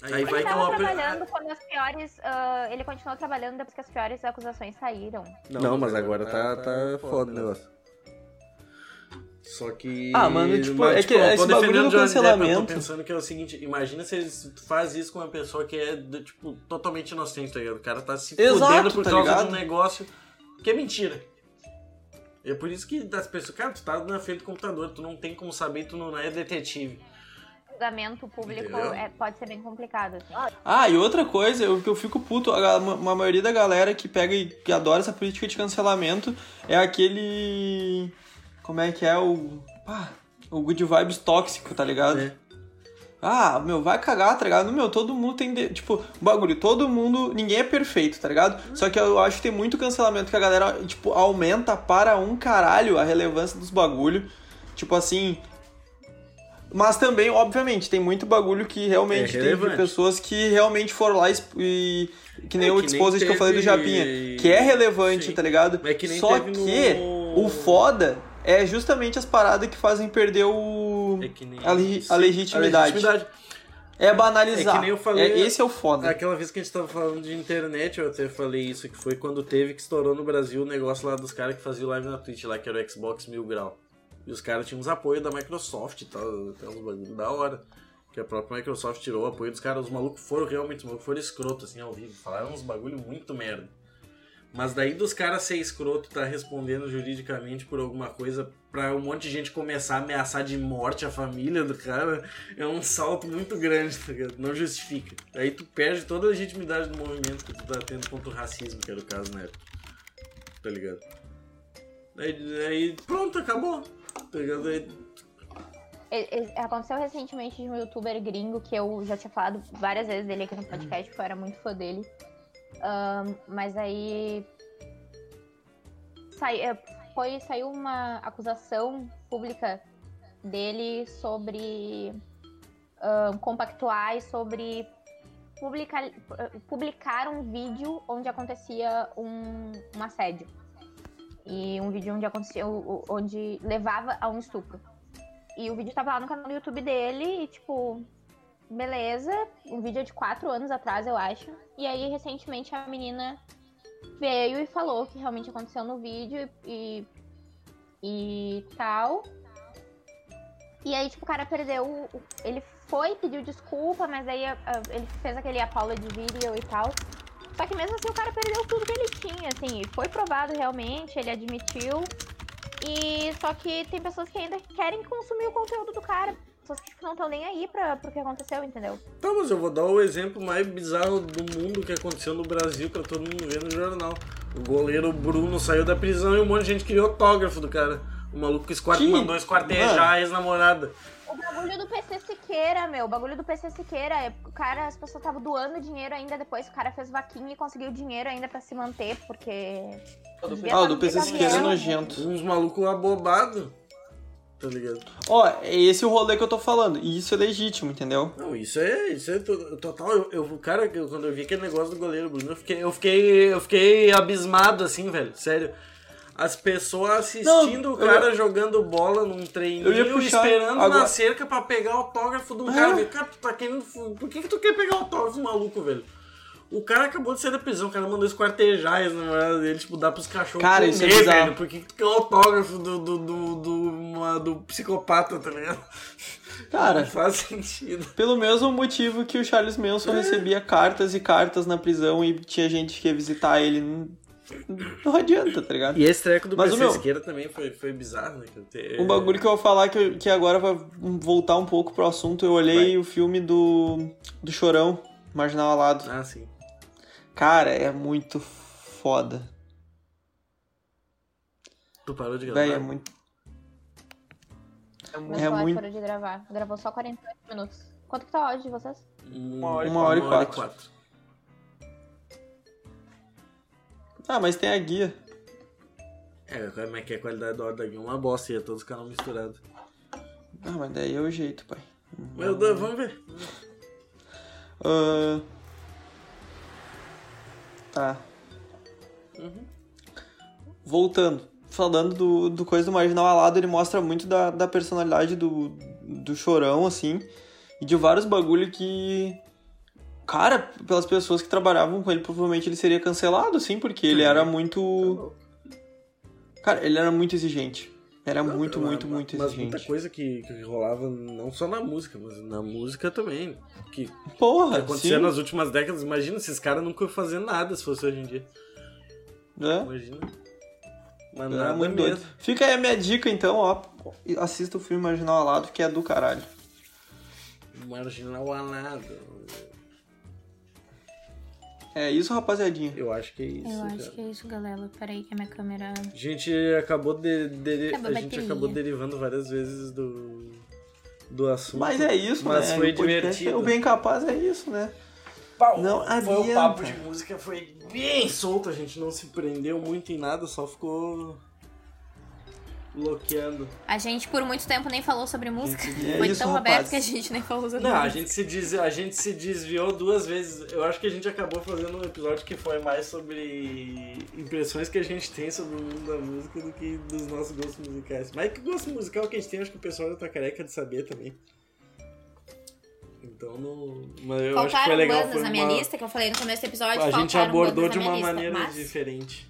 Aí Ele vai tava uma. trabalhando quando as piores. ah, ele continuou trabalhando depois que as piores acusações saíram. Não, mas agora tá, tá foda o negócio. Só que. Ah, mano, tipo, mas, é que tô esse bagulho do o Johnny Depp, cancelamento- eu tô pensando que é o seguinte: imagina se eles faz isso com uma pessoa que é, do- tipo, totalmente inocente, tá ligado? O cara tá se Exato, fudendo por tá causa ligado? de um negócio que é mentira. É por isso que das pessoas. Cara, tu tá na frente do computador, tu não tem como saber, tu não é detetive. Julgamento público é- pode ser bem complicado. Assim. Ah, e outra coisa, eu, que eu fico puto, a, uma, maioria da galera que pega e que adora essa política de cancelamento é aquele. Como é que é o. Pá, o good vibes tóxico, tá ligado? É. Ah, meu, vai cagar, tá ligado? Meu, todo mundo tem. de- Tipo, bagulho, todo mundo. Ninguém é perfeito, tá ligado? Só que eu acho que tem muito cancelamento que a galera, tipo, aumenta para um caralho a relevância dos bagulho. Tipo assim. Mas também, obviamente, tem muito bagulho que realmente É tem relevante. pessoas que realmente foram lá e-. Que nem É, o Disposed que eu falei do teve- Japinha. Que é relevante, Sim. tá ligado? Mas é que nem Só teve que no- o foda é justamente as paradas que fazem perder o. É que nem. A legi- a legitimidade. legitimidade. É banalizar. É que nem eu falei- É- esse é o foda. Aquela vez que a gente tava falando de internet, eu até falei isso, que foi quando teve que estourou no Brasil o negócio lá dos caras que faziam live na Twitch lá, que era o Xbox Mil Grau. E os caras tinham uns apoios da Microsoft tal, uns bagulho da hora. Que a própria Microsoft tirou o apoio dos caras, os malucos foram realmente, os malucos foram escroto assim ao vivo, falaram uns bagulho muito merda. Mas daí dos caras ser escroto, tá respondendo juridicamente por alguma coisa pra um monte de gente começar a ameaçar de morte a família do cara, é um salto muito grande, tá ligado? Não justifica. Aí tu perde toda a legitimidade do movimento que tu tá tendo contra o racismo, que era o caso na época. Tá ligado? Aí, aí pronto, acabou. Aí, E- e- Aconteceu recentemente de um youtuber gringo que eu já tinha falado várias vezes dele aqui no podcast, porque eu era muito fã dele. Ahn, mas aí. Sai, é, foi, saiu uma acusação pública dele sobre ahn, compactuar e sobre publicar, publicar um vídeo onde acontecia um, um assédio. E um vídeo onde acontecia, o- o- onde levava a um estupro. E o vídeo tava lá no canal do YouTube dele e, tipo, beleza. Um vídeo de quatro anos atrás, eu acho. E aí, recentemente, a menina veio e falou que realmente aconteceu no vídeo e, e tal. E aí, tipo, o cara perdeu. o- o- Ele foi, pediu desculpa, mas aí ele fez aquele apology video e tal. Só que mesmo assim o cara perdeu tudo que ele tinha, assim. Foi provado realmente, ele admitiu. E só que tem pessoas que ainda querem consumir o conteúdo do cara. Pessoas que tipo, não estão nem aí pra, pro que aconteceu, entendeu? Tá, mas eu vou dar o exemplo mais bizarro do mundo que aconteceu no Brasil pra todo mundo ver no jornal. O goleiro Bruno saiu da prisão e um monte de gente queria autógrafo do cara. O maluco esquart... Que- mandou esquartejar a ex-namorada. O bagulho do PC Siqueira, meu. O bagulho do PC Siqueira. é- O cara, as pessoas estavam doando dinheiro ainda depois. O cara fez vaquinha e conseguiu dinheiro ainda pra se manter, porque. Ah, o tá do PC Siqueira é nojento. Uns malucos abobados. Tá ligado? Ó, é esse o rolê que eu tô falando. E isso é legítimo, entendeu? Não, isso é, isso é to- total. Eu, eu, cara, eu- quando eu vi aquele negócio do goleiro Bruno, eu fiquei, eu fiquei, eu fiquei abismado, assim, velho. Sério. As pessoas assistindo Não, o eu cara jogando bola num eu treininho, puxar esperando na agora- cerca pra pegar autógrafo um É. cara. velho. Cara, tu tá querendo. Por que, que tu quer pegar autógrafo, maluco, velho? O cara acabou de sair da prisão, o cara mandou esquartejar as namoradas dele, tipo, dar pros cachorros Cara, comer, isso é bizarro. velho. Por que que tu quer o autógrafo do, do, do, do, uma- do psicopata, tá ligado? Cara, Não faz sentido. pelo mesmo motivo que o Charles Manson recebia cartas e cartas na prisão e tinha gente que ia visitar ele. Não, adianta, tá ligado? E esse treco do Mas o PC meu- Siqueira também foi, foi bizarro, né? Um bagulho que eu vou falar que, eu- que agora vai voltar um pouco pro assunto. Eu olhei Vai. o filme do, do Chorão. Marginal Alado. Ah, sim. Cara, é muito foda. Tu parou de gravar? Véi, é muito. É celular muito- parou de gravar. Gravou só 48 minutos. Quanto que tá o áudio de vocês? Uma hora e- uma hora e quatro. Ah, mas tem a guia. É, como é que é a qualidade do áudio da guia? Uma bosta, ia todos os canais misturados. Ah, mas daí é o jeito, pai. Meu Deus, vamos ver. Ah, Tá. Uhum. Voltando. Falando do, do coisa do Marginal Alado, ele mostra muito da, da personalidade do, do Chorão, assim. E de vários bagulho que... Cara, pelas pessoas que trabalhavam com ele, provavelmente ele seria cancelado, assim, porque ele Sim. era muito... Cara, ele era muito exigente. Era Não, muito, mas- muito, muito mas exigente. muita coisa que, que rolava, não só na música, mas na música também. Que, que Porra, acontecia sim. nas últimas décadas. Imagina, esses caras nunca iam fazer nada se fosse hoje em dia. É. Imagina. Mas Era nada muito mesmo. doido. Fica aí a minha dica, então, ó. Assista o filme Marginal Alado, que é do caralho. Marginal alado. É isso, rapaziadinha. Eu acho que é isso. Eu cara. acho que é isso, galera. Peraí que a minha câmera. A gente acabou de, de- Acabou a a gente acabou derivando várias vezes do do assunto. Mas é isso, Mas né? foi o podcast divertido. é- O bem capaz é isso, né? Pau, Não foi o papo de música foi bem solto, a gente não se prendeu muito em nada, só ficou bloqueando. A gente por muito tempo nem falou sobre música. É Foi isso, tão rapaz. aberto que a gente nem falou sobre Não, a música. gente, se des... a gente se desviou duas vezes. Eu acho que a gente acabou fazendo um episódio que foi mais sobre impressões que a gente tem sobre o mundo da música do que dos nossos gostos musicais. Mas que gosto musical que a gente tem, acho que o pessoal já tá careca de saber também. Então não. Mas eu acho que foi Faltaram legal. foi na minha uma... lista, que eu falei no começo do episódio. A gente faltaram abordou de uma maneira mas- diferente.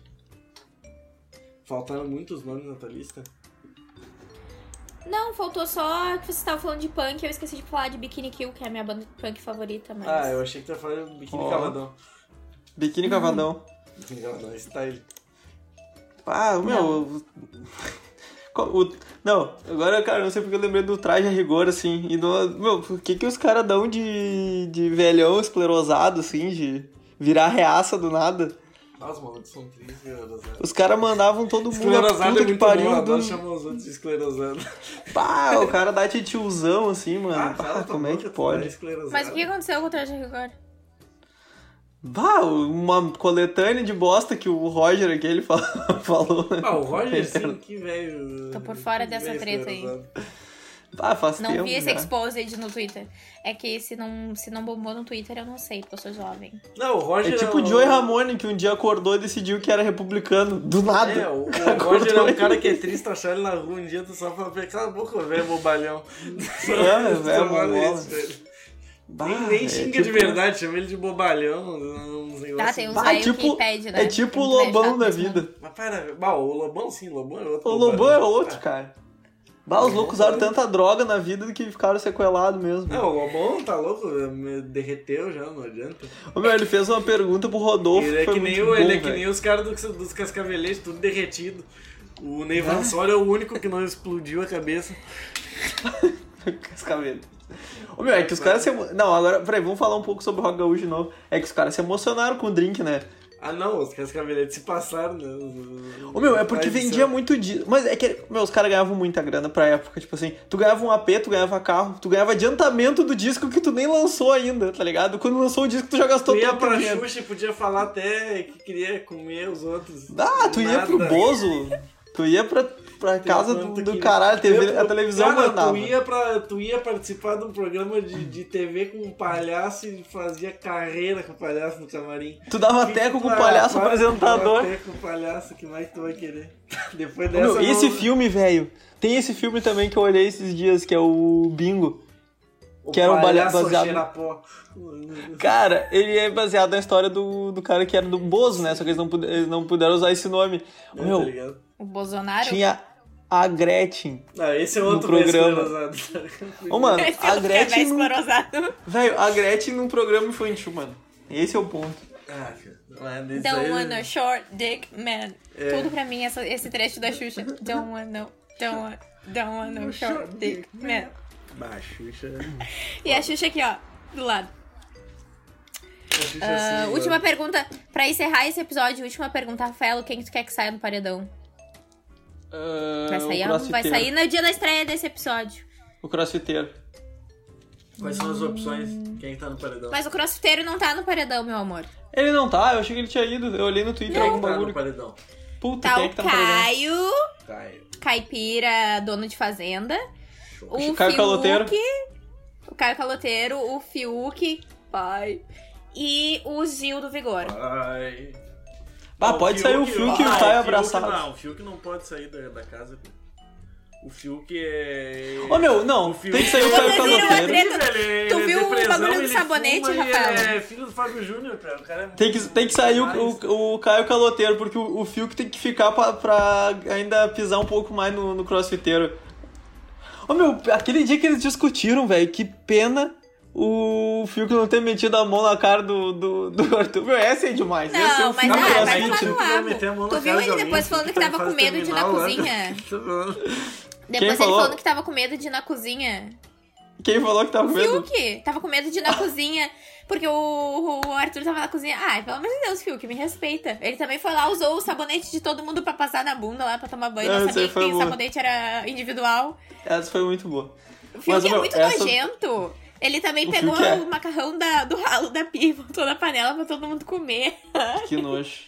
Faltaram muitos nomes na tua lista. Não, faltou só que você tava falando de punk. Eu esqueci de falar de Bikini Kill, que é a minha banda punk favorita, mas. Ah, eu achei que tu ia falar de Biquíni Ó. Cavadão. Biquíni Cavadão. Biquíni Cavadão, style. Ah, o meu. Co- o- Não, agora, cara, eu não sei porque eu lembrei do traje a rigor, assim. E do. Meu, por que, que os caras dão de, de velhão esclerosado, assim, de virar reaça do nada? Maluco, são esclerosado. Os caras mandavam todo mundo Esclerosado puta é que muito bom, pariu. adoro Do... chamar os outros de esclerosado. Pá, o cara dá de tiozão, assim, mano. cala Pá, tua como é que tu pode? é. Mas o que aconteceu com o Traje Rigor? Bah, uma coletânea de bosta que o Roger aqui ele fal- falou, né? Ah, o Roger, sim, que velho. Tô por fora dessa treta aí. Ah, faz Não tempo vi esse já. exposed no Twitter. É que se não, se não bombou no Twitter, eu não sei, porque eu sou jovem. Não, o Roger É tipo um- o Joey Ramone, que um dia acordou e decidiu que era republicano. Do nada. É, o, o Roger é um cara que é triste achar ele na rua um dia, tu só fala cala a boca, velho, bobalhão. É, velho, bobola. isso, velho. Bah, nem nem é xinga de tipo- verdade, chama ele de bobalhão. uns Tá, tem uns Bah, tipo- que pede, né? É tipo o Lobão da vida. mundo. Mas para, bah, o Lobão sim, o Lobão é outro. O Lobão é outro, cara. Bah, os loucos usaram tanta droga na vida que ficaram sequelados mesmo. Não, o Lobão tá louco, me derreteu já, não adianta. Ô, meu, ele fez uma pergunta pro Rodolfo. Ele é que nem, o, ele bom, é que nem os caras do, dos cascaveletes, tudo derretido. O Ney Vassório é o único que não explodiu a cabeça. Cascavelho. Ô, meu, é que os caras se. Não, agora, peraí, vamos falar um pouco sobre o Rock Gaúcho de novo. É que os caras se emocionaram com o drink, né? Ah não, os cascaveletes se passaram, né? Ô, meu, é porque vendia muito disso. Mas é que, meu, os caras ganhavam muita grana pra época. Tipo assim, tu ganhava um AP, tu ganhava carro, tu ganhava adiantamento do disco que tu nem lançou ainda, tá ligado? Quando lançou o disco, tu já gastou Tu ia pra dinheiro. Xuxa e podia falar até que queria comer os outros. Ah, tu ia pro Nada. Bozo, tu ia pra, pra casa do, do que- caralho, TV, pro- a televisão Cara, mandava. Tu ia, pra, tu ia participar de um programa de, de TV com um palhaço e fazia carreira com o palhaço no camarim. Tu dava Que teco que com o palhaço tu apresentador. dava teco com o palhaço, que mais tu vai querer? Depois dessa. meu, esse não- filme, velho, tem esse filme também que eu olhei esses dias, que é o Bingo. o que era um palhaço baseado-. Cara, ele é baseado na história do, do cara que era do Bozo, né? Só que eles não, eles não puderam usar esse nome. Tá Meu? O Bolsonaro? tinha a Gretchen. Não, esse é outro programa. Ô, mano, Esse é a que é Gretchen. mais num-. Velho, a Gretchen num programa infantil, mano. Esse é o ponto. Ah, Don't aí- wanna short dick man. É. Tudo pra mim, essa- esse trecho da Xuxa. Don't wanna, don't wanna, don't wanna short dick man. Bah, Xuxa. E a Xuxa aqui, ó, do lado. Ah, assim, última mano. pergunta. Pra encerrar esse episódio, última pergunta, Rafael, quem tu quer que saia no paredão? Ah, Vai sair, vai sair no dia da estreia desse episódio. O crossfiteiro. Quais são as opções? Quem tá no paredão? Mas o crossfiteiro não tá no paredão, meu amor. Ele não tá, eu achei que ele tinha ido. Eu olhei no Twitter algum tá no bagulho. paredão? Puta, Tá quem é o que tá no paredão? Caio, Tá, eu. caipira, dono de fazenda. Show. O Caio Caloteiro. Fiuk, o Caio Caloteiro, o Fiuk, pai. E o Gil do Vigor. Ai. Ah, pode sair o Fiuk e o ah, Caio Fiuk abraçados. Não, o Fiuk não pode sair da, da casa. O Fiuk é. Ô meu, não, O Fiuk tem que sair o é- Caio viram a Caloteiro. Ele- Tu é viu o bagulho do sabonete, Rafael? É filho do Fábio Júnior, cara. O cara é Tem que, tem que sair demais. o, o Caio Caloteiro, porque o, o Fiuk tem que ficar pra, pra ainda pisar um pouco mais no, no crossfiteiro. Ô meu, aquele dia que eles discutiram, velho, que pena o Fiuk não ter metido a mão na cara do, do, do Arthur. Meu, essa é demais. Não, esse é o mas do ah, vai tomar no Tu viu ele depois falando que em tava com medo de ir na cozinha? Depois ele falou? falando que tava com medo de ir na cozinha. Quem falou que tava com O medo? Fiuk tava com medo de ir na cozinha. Porque o, o Arthur tava na cozinha. Ai, pelo amor de Deus, Fiuk, me respeita. Ele também foi lá, usou o sabonete de todo mundo pra passar na bunda lá, pra tomar banho. Não essa aí sabia que o sabonete era individual. Essa foi muito boa. O Fiuk Mas, é meu, muito essa- nojento. Ele também O pegou é. o macarrão da- do ralo da pia e botou na panela pra todo mundo comer. Que nojo.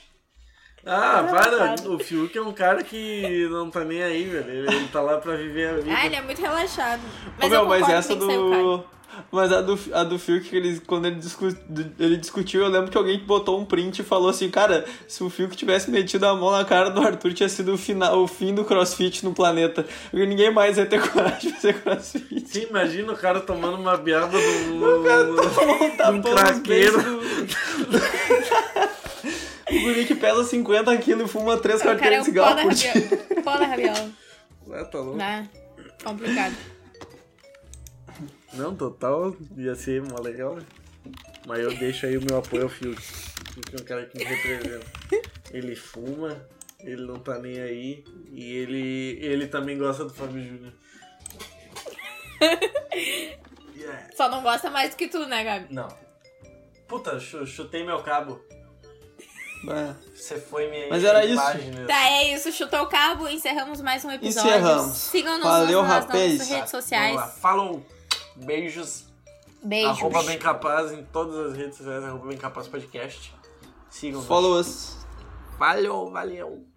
Ah, para. O Fiuk é um cara que não tá nem aí, velho. Ele, ele tá lá pra viver a vida. Ah, ele é muito relaxado. Mas Ô, meu, eu mas essa do. Mas a do, a do Fiuk, que ele, quando ele, discu, ele discutiu, eu lembro que alguém botou um print e falou assim, cara, se o Fiuk tivesse metido a mão na cara do Arthur, tinha sido o, final, o fim do crossfit no planeta. Porque ninguém mais ia ter coragem de fazer crossfit. Sim, imagina o cara tomando uma biada do. O cara tomou um tapão um beiços do... O guri que pesa 50 quilos e fuma 3 O cara é carteiras o de cigarro por dia. Pó da rabiola. Ah, tá louco. Né? Complicado. Não, total, ia ser uma legal, né? Mas eu deixo aí o meu apoio ao Fiuk. Fiuk é um cara que me representa. Ele fuma, ele não tá nem aí e ele, ele também gosta do Fábio Júnior. Yeah. Só não gosta mais do que tu, né, Gabi? Não. Puta, chu- chutei meu cabo. Você foi minha Mas era isso. imagem, né? Tá, é isso. Chutou o cabo. Encerramos mais um episódio. Encerramos. Sigam-nos nas, nas nossas redes sociais. Vamos lá. Falou. Beijos. Beijos. Arroba Bem Capaz em todas as redes sociais. Arroba Bem Capaz Podcast. Sigam. Follow us. Valeu, valeu.